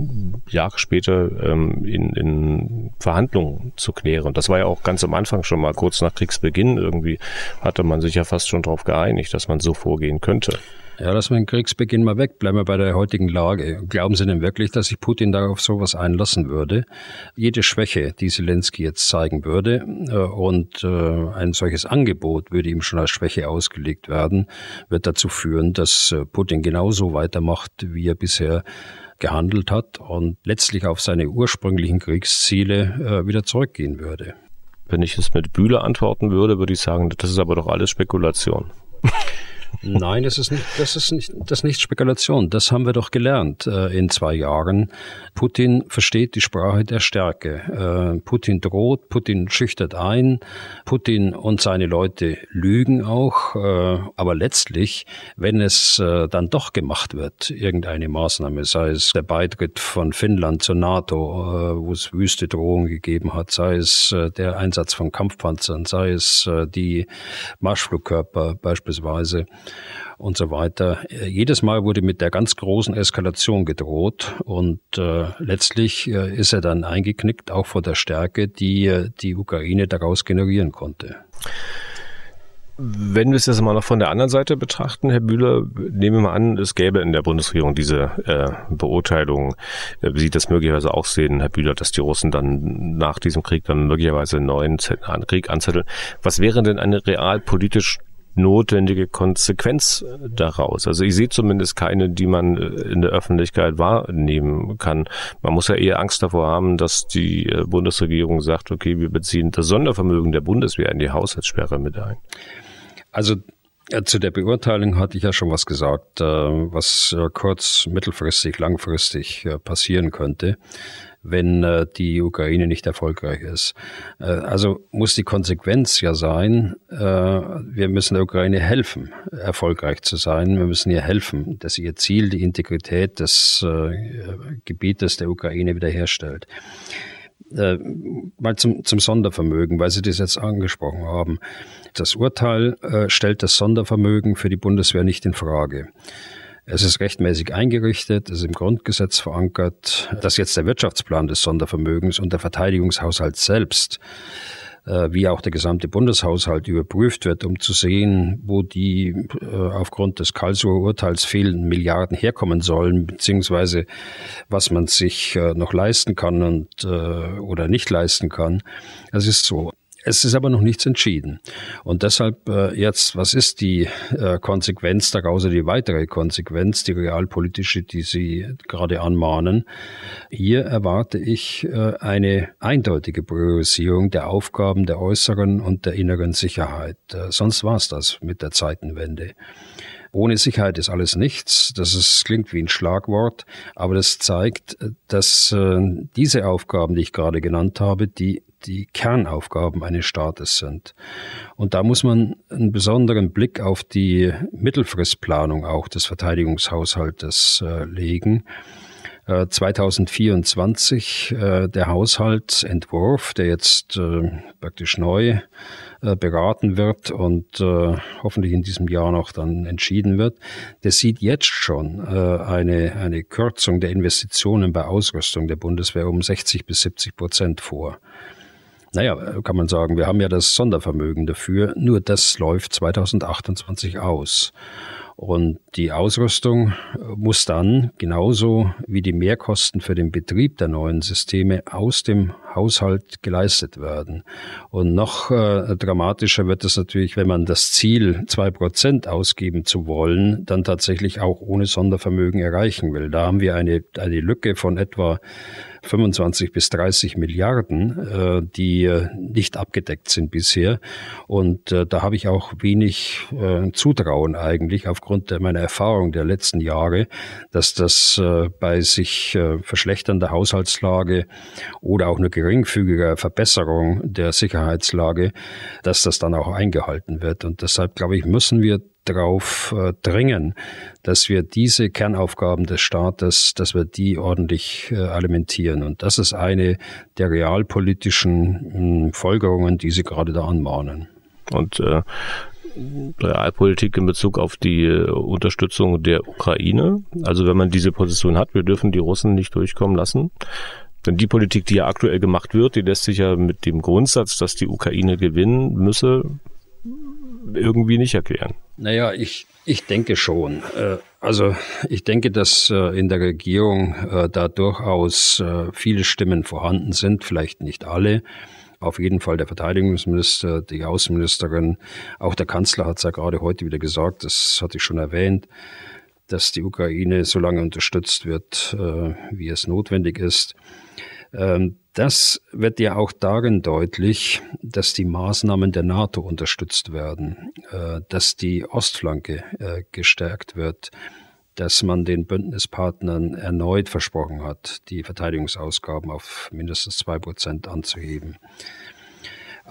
Jahre später ähm, in, in Verhandlungen zu klären. Das war ja auch ganz am Anfang schon mal kurz nach Kriegsbeginn irgendwie hatte man sich ja fast schon darauf geeinigt, dass man so vorgehen könnte. Ja, lassen wir den Kriegsbeginn mal weg, bleiben wir bei der heutigen Lage. Glauben Sie denn wirklich, dass sich Putin darauf sowas einlassen würde? Jede Schwäche, die Zelensky jetzt zeigen würde, äh, und äh, ein solches Angebot würde ihm schon als Schwäche ausgelegt werden, wird dazu führen, dass äh, Putin genauso weitermacht, wie er bisher gehandelt hat und letztlich auf seine ursprünglichen Kriegsziele wieder zurückgehen würde. Wenn ich es mit Bühler antworten würde, würde ich sagen, das ist aber doch alles Spekulation. Nein, das ist nicht, das ist nicht, das ist nicht Spekulation. Das haben wir doch gelernt äh, in zwei Jahren. Putin versteht die Sprache der Stärke. Äh, Putin droht, Putin schüchtert ein, Putin und seine Leute lügen auch. Äh, aber letztlich, wenn es äh, dann doch gemacht wird, irgendeine Maßnahme, sei es der Beitritt von Finnland zur NATO, äh, wo es wüste Drohungen gegeben hat, sei es äh, der Einsatz von Kampfpanzern, sei es die Marschflugkörper beispielsweise, und so weiter. Äh, jedes Mal wurde mit der ganz großen Eskalation gedroht und äh, letztlich äh, ist er dann eingeknickt, auch vor der Stärke, die äh, die Ukraine daraus generieren konnte. Wenn wir es jetzt mal noch von der anderen Seite betrachten, Herr Bühler, nehmen wir mal an, es gäbe in der Bundesregierung diese äh, Beurteilung. Äh, wie sieht das möglicherweise auch sehen, Herr Bühler, dass die Russen dann nach diesem Krieg dann möglicherweise einen neuen Krieg anzetteln? Was wäre denn eine realpolitisch notwendige Konsequenz daraus. Also ich sehe zumindest keine, die man in der Öffentlichkeit wahrnehmen kann. Man muss ja eher Angst davor haben, dass die äh, Bundesregierung sagt, okay, wir beziehen das Sondervermögen der Bundeswehr in die Haushaltssperre mit ein. Also zu der Beurteilung hatte ich ja schon was gesagt, äh, was äh, kurz, mittelfristig, langfristig passieren könnte wenn äh, die Ukraine nicht erfolgreich ist. Äh, also muss die Konsequenz ja sein, äh, wir müssen der Ukraine helfen, erfolgreich zu sein. Wir müssen ihr helfen, dass ihr Ziel, die Integrität des äh, Gebietes der Ukraine wiederherstellt. Äh, mal zum, zum Sondervermögen, weil Sie das jetzt angesprochen haben. Das Urteil äh, stellt das Sondervermögen für die Bundeswehr nicht in Frage. Es ist rechtmäßig eingerichtet, es ist im Grundgesetz verankert, dass jetzt der Wirtschaftsplan des Sondervermögens und der Verteidigungshaushalt selbst äh, wie auch der gesamte Bundeshaushalt überprüft wird, um zu sehen, wo die äh, aufgrund des Karlsruher Urteils fehlenden Milliarden herkommen sollen, beziehungsweise was man sich äh, noch leisten kann und oder nicht leisten kann. Das ist so. Es ist aber noch nichts entschieden. Und deshalb äh, jetzt, was ist die äh, Konsequenz daraus, die weitere Konsequenz, die realpolitische, die Sie gerade anmahnen? Hier erwarte ich äh, eine eindeutige Priorisierung der Aufgaben der äußeren und der inneren Sicherheit. Äh, sonst war es das mit der Zeitenwende. Ohne Sicherheit ist alles nichts. Das ist, klingt wie ein Schlagwort, aber das zeigt, dass äh, diese Aufgaben, die ich gerade genannt habe, die die Kernaufgaben eines Staates sind. Und da muss man einen besonderen Blick auf die Mittelfristplanung auch des Verteidigungshaushaltes äh, legen. 2024 äh, äh, der Haushaltsentwurf, der jetzt äh, praktisch neu beraten wird und hoffentlich in diesem Jahr noch dann entschieden wird, der sieht jetzt schon eine, eine Kürzung der Investitionen bei Ausrüstung der Bundeswehr um 60 bis 70 Prozent vor. Naja, kann man sagen, wir haben ja das Sondervermögen dafür, nur das läuft 2028 aus. Und die Ausrüstung muss dann genauso wie die Mehrkosten für den Betrieb der neuen Systeme aus dem Haushalt geleistet werden. Und noch äh, dramatischer wird es natürlich, wenn man das Ziel, zwei Prozent ausgeben zu wollen, dann tatsächlich auch ohne Sondervermögen erreichen will. Da haben wir eine, eine Lücke von etwa 25 bis 30 Milliarden, äh, die äh, nicht abgedeckt sind bisher. Und äh, da habe ich auch wenig Zutrauen eigentlich aufgrund meiner Erfahrung der letzten Jahre, dass das bei sich verschlechternder Haushaltslage oder auch eine geringfügige Verbesserung der Sicherheitslage, dass das dann auch eingehalten wird. Und deshalb, glaube ich, müssen wir darauf äh, dringen, dass wir diese Kernaufgaben des Staates, dass wir die ordentlich äh, alimentieren. Und das ist eine der realpolitischen mh, hm, Folgerungen, die Sie gerade da anmahnen. Und äh, Realpolitik in Bezug auf die äh, Unterstützung der Ukraine. Also wenn man diese Position hat, wir dürfen die Russen nicht durchkommen lassen. Denn die Politik, die ja aktuell gemacht wird, die lässt sich ja mit dem Grundsatz, dass die Ukraine gewinnen müsse, irgendwie nicht erklären. Naja, ich, ich denke schon. Äh, also ich denke, dass äh, in der Regierung äh, da durchaus viele Stimmen vorhanden sind, vielleicht nicht alle. Auf jeden Fall der Verteidigungsminister, die Außenministerin, auch der Kanzler hat es ja gerade heute wieder gesagt, das hatte ich schon erwähnt, dass die Ukraine so lange unterstützt wird, wie es notwendig ist. Ähm, das wird ja auch darin deutlich, dass die Maßnahmen der NATO unterstützt werden, äh, dass die Ostflanke äh, gestärkt wird, dass man den Bündnispartnern erneut versprochen hat, die Verteidigungsausgaben auf mindestens zwei Prozent anzuheben.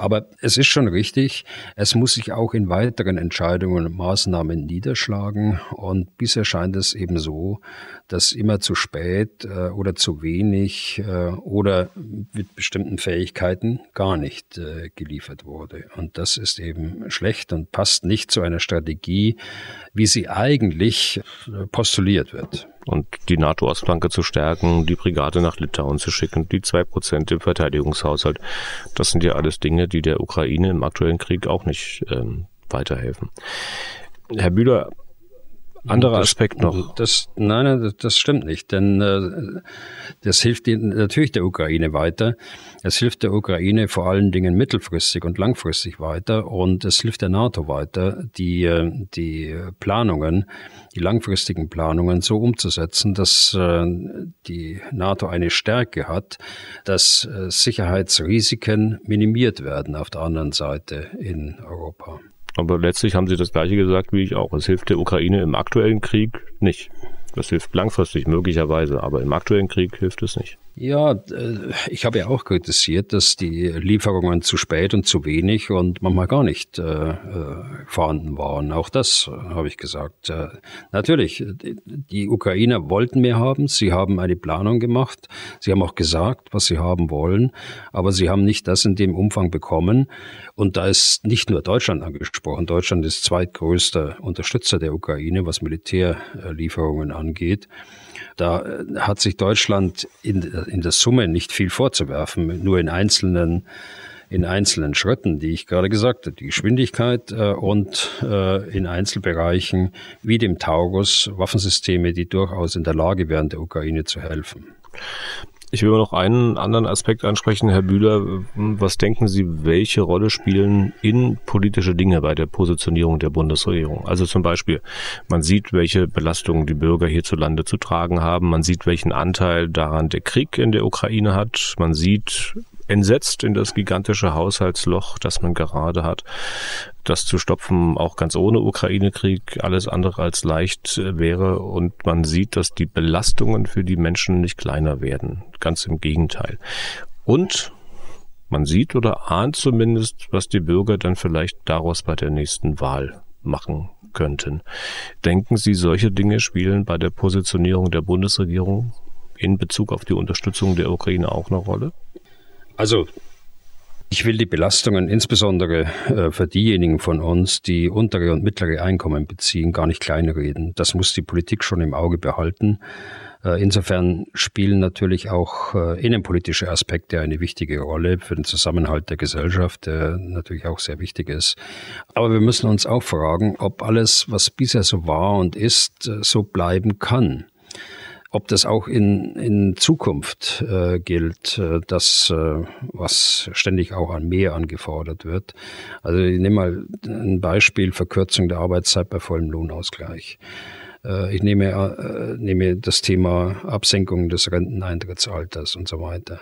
Aber es ist schon richtig, es muss sich auch in weiteren Entscheidungen und Maßnahmen niederschlagen. Und bisher scheint es eben so, dass immer zu spät äh, oder zu wenig äh, oder mit bestimmten Fähigkeiten gar nicht äh, geliefert wurde. Und das ist eben schlecht und passt nicht zu einer Strategie, wie sie eigentlich äh, postuliert wird und die NATO-Ostflanke zu stärken, die Brigade nach Litauen zu schicken, die zwei Prozent im Verteidigungshaushalt. Das sind ja alles Dinge, die der Ukraine im aktuellen Krieg auch nicht ähm, weiterhelfen. Herr Bühler, anderer Aspekt noch. Das, nein, das stimmt nicht, denn äh, das hilft natürlich der Ukraine weiter. Es hilft der Ukraine vor allen Dingen mittelfristig und langfristig weiter und es hilft der NATO weiter, die, äh, die Planungen, die langfristigen Planungen so umzusetzen, dass äh, die NATO eine Stärke hat, dass äh, Sicherheitsrisiken minimiert werden auf der anderen Seite in Europa. Aber letztlich haben Sie das Gleiche gesagt wie ich auch. Es hilft der Ukraine im aktuellen Krieg nicht. Das hilft langfristig möglicherweise, aber im aktuellen Krieg hilft es nicht. Ja, äh, ich habe ja auch kritisiert, dass die Lieferungen zu spät und zu wenig und manchmal gar nicht äh, äh vorhanden waren. Auch das habe ich gesagt. Natürlich, die Ukrainer wollten mehr haben. Sie haben eine Planung gemacht. Sie haben auch gesagt, was sie haben wollen. Aber sie haben nicht das in dem Umfang bekommen. Und da ist nicht nur Deutschland angesprochen. Deutschland ist zweitgrößter Unterstützer der Ukraine, was Militärlieferungen angeht. Da äh, hat sich Deutschland in, in der Summe nicht viel vorzuwerfen, nur in einzelnen in einzelnen Schritten, die ich gerade gesagt habe, die Geschwindigkeit äh, und äh, in Einzelbereichen wie dem Taurus Waffensysteme, die durchaus in der Lage wären, der Ukraine zu helfen. Ich will noch einen anderen Aspekt ansprechen, Herr Bühler. Was denken Sie, welche Rolle spielen innenpolitische Dinge bei der Positionierung der Bundesregierung? Also zum Beispiel, man sieht, welche Belastungen die Bürger hierzulande zu tragen haben. Man sieht, welchen Anteil daran der Krieg in der Ukraine hat. Man sieht, entsetzt in das gigantische Haushaltsloch, das man gerade hat. Das zu stopfen, auch ganz ohne Ukraine-Krieg, alles andere als leicht äh, wäre. Und man sieht, dass die Belastungen für die Menschen nicht kleiner werden. Ganz im Gegenteil. Und man sieht oder ahnt zumindest, was die Bürger dann vielleicht daraus bei der nächsten Wahl machen könnten. Denken Sie, solche Dinge spielen bei der Positionierung der Bundesregierung in Bezug auf die Unterstützung der Ukraine auch eine Rolle? Also ich will die Belastungen insbesondere äh, für diejenigen von uns, die untere und mittlere Einkommen beziehen, gar nicht kleinreden. Das muss die Politik schon im Auge behalten. Äh, insofern spielen natürlich auch äh, innenpolitische Aspekte eine wichtige Rolle für den Zusammenhalt der Gesellschaft, der natürlich auch sehr wichtig ist. Aber wir müssen uns auch fragen, ob alles, was bisher so war und ist, äh, so bleiben kann ob das auch in, in Zukunft äh, gilt, äh, das, äh, was ständig auch an mehr angefordert wird. Also ich nehme mal ein Beispiel Verkürzung der Arbeitszeit bei vollem Lohnausgleich. Äh, ich nehme, äh, nehme das Thema Absenkung des Renteneintrittsalters und so weiter.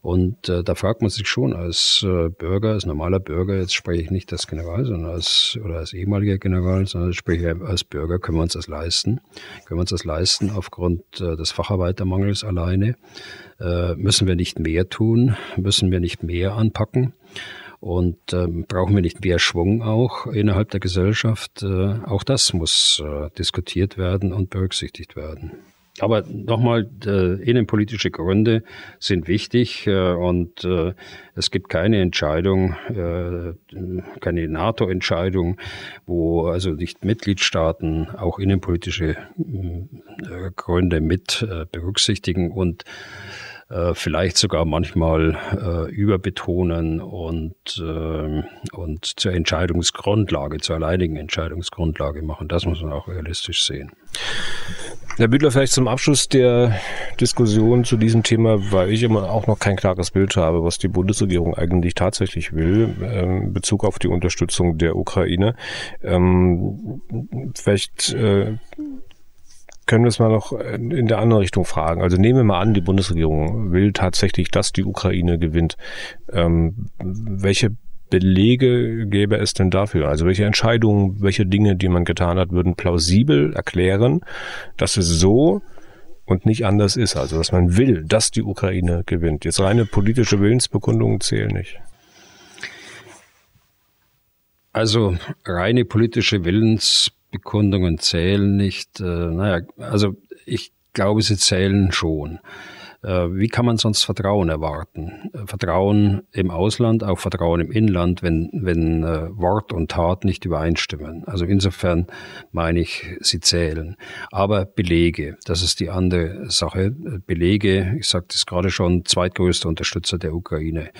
Und äh, da fragt man sich schon als Bürger, als normaler Bürger, jetzt spreche ich nicht als General, sondern als, oder als ehemaliger General, sondern spreche als Bürger, können wir uns das leisten? Können wir uns das leisten aufgrund des Facharbeitermangels alleine? Müssen wir nicht mehr tun? Müssen wir nicht mehr anpacken? Und ähm, brauchen wir nicht mehr Schwung auch innerhalb der Gesellschaft? Äh, auch das muss äh, diskutiert werden und berücksichtigt werden. Aber nochmal, äh, innenpolitische Gründe sind wichtig äh, und äh, es gibt keine Entscheidung, äh, keine NATO-Entscheidung, wo also nicht Mitgliedstaaten auch innenpolitische äh, Gründe mit äh, berücksichtigen und äh, vielleicht sogar manchmal äh, überbetonen und, äh, und zur Entscheidungsgrundlage, zur alleinigen Entscheidungsgrundlage machen. Das muss man auch realistisch sehen. Herr Büdler, vielleicht zum Abschluss der Diskussion zu diesem Thema, weil ich immer auch noch kein klares Bild habe, was die Bundesregierung eigentlich tatsächlich will, ähm, in Bezug auf die Unterstützung der Ukraine. Ähm, vielleicht äh, können wir es mal noch in der anderen Richtung fragen. Also nehmen wir mal an, die Bundesregierung will tatsächlich, dass die Ukraine gewinnt. Ähm, welche Belege gäbe es denn dafür? Also welche Entscheidungen, welche Dinge, die man getan hat, würden plausibel erklären, dass es so und nicht anders ist. Also dass man will, dass die Ukraine gewinnt. Jetzt reine politische Willensbekundungen zählen nicht. Also reine politische Willensbekundungen Bekundungen zählen nicht. Äh, naja, also ich glaube, sie zählen schon. Äh, wie kann man sonst Vertrauen erwarten? Äh, Vertrauen im Ausland, auch Vertrauen im Inland, wenn, wenn äh, Wort und Tat nicht übereinstimmen. Also insofern meine ich, sie zählen. Aber Belege, das ist die andere Sache. Belege, ich sagte es gerade schon, zweitgrößter Unterstützer der Ukraine.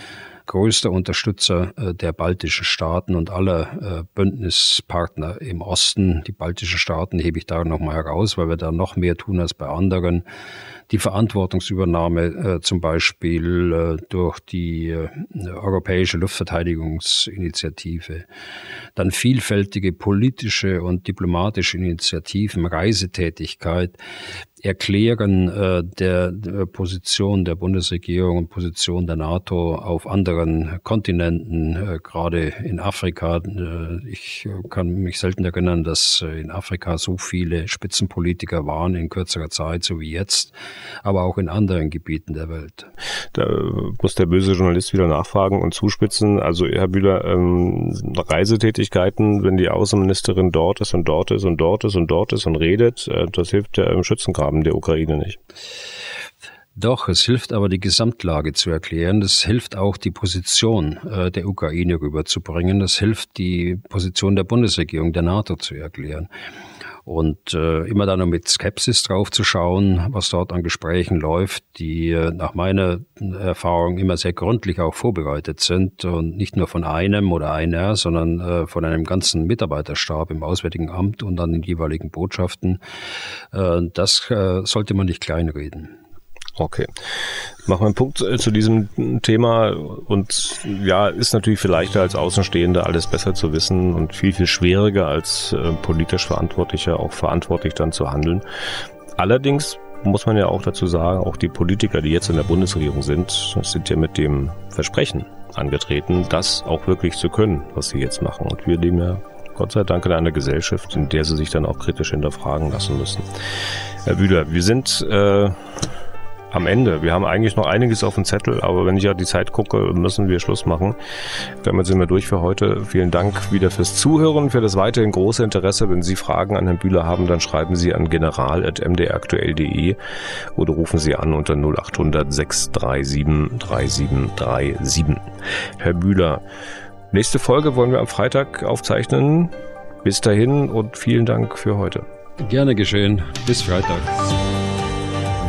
Größter Unterstützer äh, der baltischen Staaten und aller äh, Bündnispartner im Osten. Die baltischen Staaten hebe ich da nochmal heraus, weil wir da noch mehr tun als bei anderen. Die Verantwortungsübernahme äh, zum Beispiel durch die Europäische Luftverteidigungsinitiative, dann vielfältige politische und diplomatische Initiativen, Reisetätigkeit, Erklären äh, der, der Position der Bundesregierung und Position der NATO auf anderen Kontinenten, äh, gerade in Afrika. Äh, ich kann mich selten erinnern, dass äh, in Afrika so viele Spitzenpolitiker waren in kürzerer Zeit, so wie jetzt, aber auch in anderen Gebieten der Welt. Da muss der böse Journalist wieder nachfragen und zuspitzen. Also Herr Bühler, ähm, Reisetätigkeiten, wenn die Außenministerin dort ist und dort ist und dort ist und dort ist und redet, äh, das hilft ja im Schützengraben haben der Ukraine nicht. Doch, es hilft aber, die Gesamtlage zu erklären. Das hilft auch, die Position äh, der Ukraine rüberzubringen. Das hilft, die Position der Bundesregierung, der NATO zu erklären. Und äh, immer dann mit Skepsis drauf zu schauen, was dort an Gesprächen läuft, die äh, nach meiner Erfahrung immer sehr gründlich auch vorbereitet sind und nicht nur von einem oder einer, sondern äh, von einem ganzen Mitarbeiterstab im Auswärtigen Amt und an den jeweiligen Botschaften. Äh, das äh, sollte man nicht kleinreden. Okay. Machen wir einen Punkt äh, zu diesem Thema und ja, ist natürlich vielleicht als Außenstehende alles besser zu wissen und viel, viel schwieriger als äh, politisch Verantwortlicher auch verantwortlich dann zu handeln. Allerdings muss man ja auch dazu sagen, auch die Politiker, die jetzt in der Bundesregierung sind, sind ja mit dem Versprechen angetreten, das auch wirklich zu können, was sie jetzt machen. Und wir leben ja Gott sei Dank in einer Gesellschaft, in der sie sich dann auch kritisch hinterfragen lassen müssen. Herr Bühler, wir sind äh, am Ende. Wir haben eigentlich noch einiges auf dem Zettel, aber wenn ich auf die Zeit gucke, müssen wir Schluss machen. Damit sind wir durch für heute. Vielen Dank wieder fürs Zuhören, für das weiterhin große Interesse. Wenn Sie Fragen an Herrn Bühler haben, dann schreiben Sie an general.mdraktuell.de oder rufen Sie an unter 0800 637 3737. Herr Bühler, nächste Folge wollen wir am Freitag aufzeichnen. Bis dahin und vielen Dank für heute. Gerne geschehen. Bis Freitag.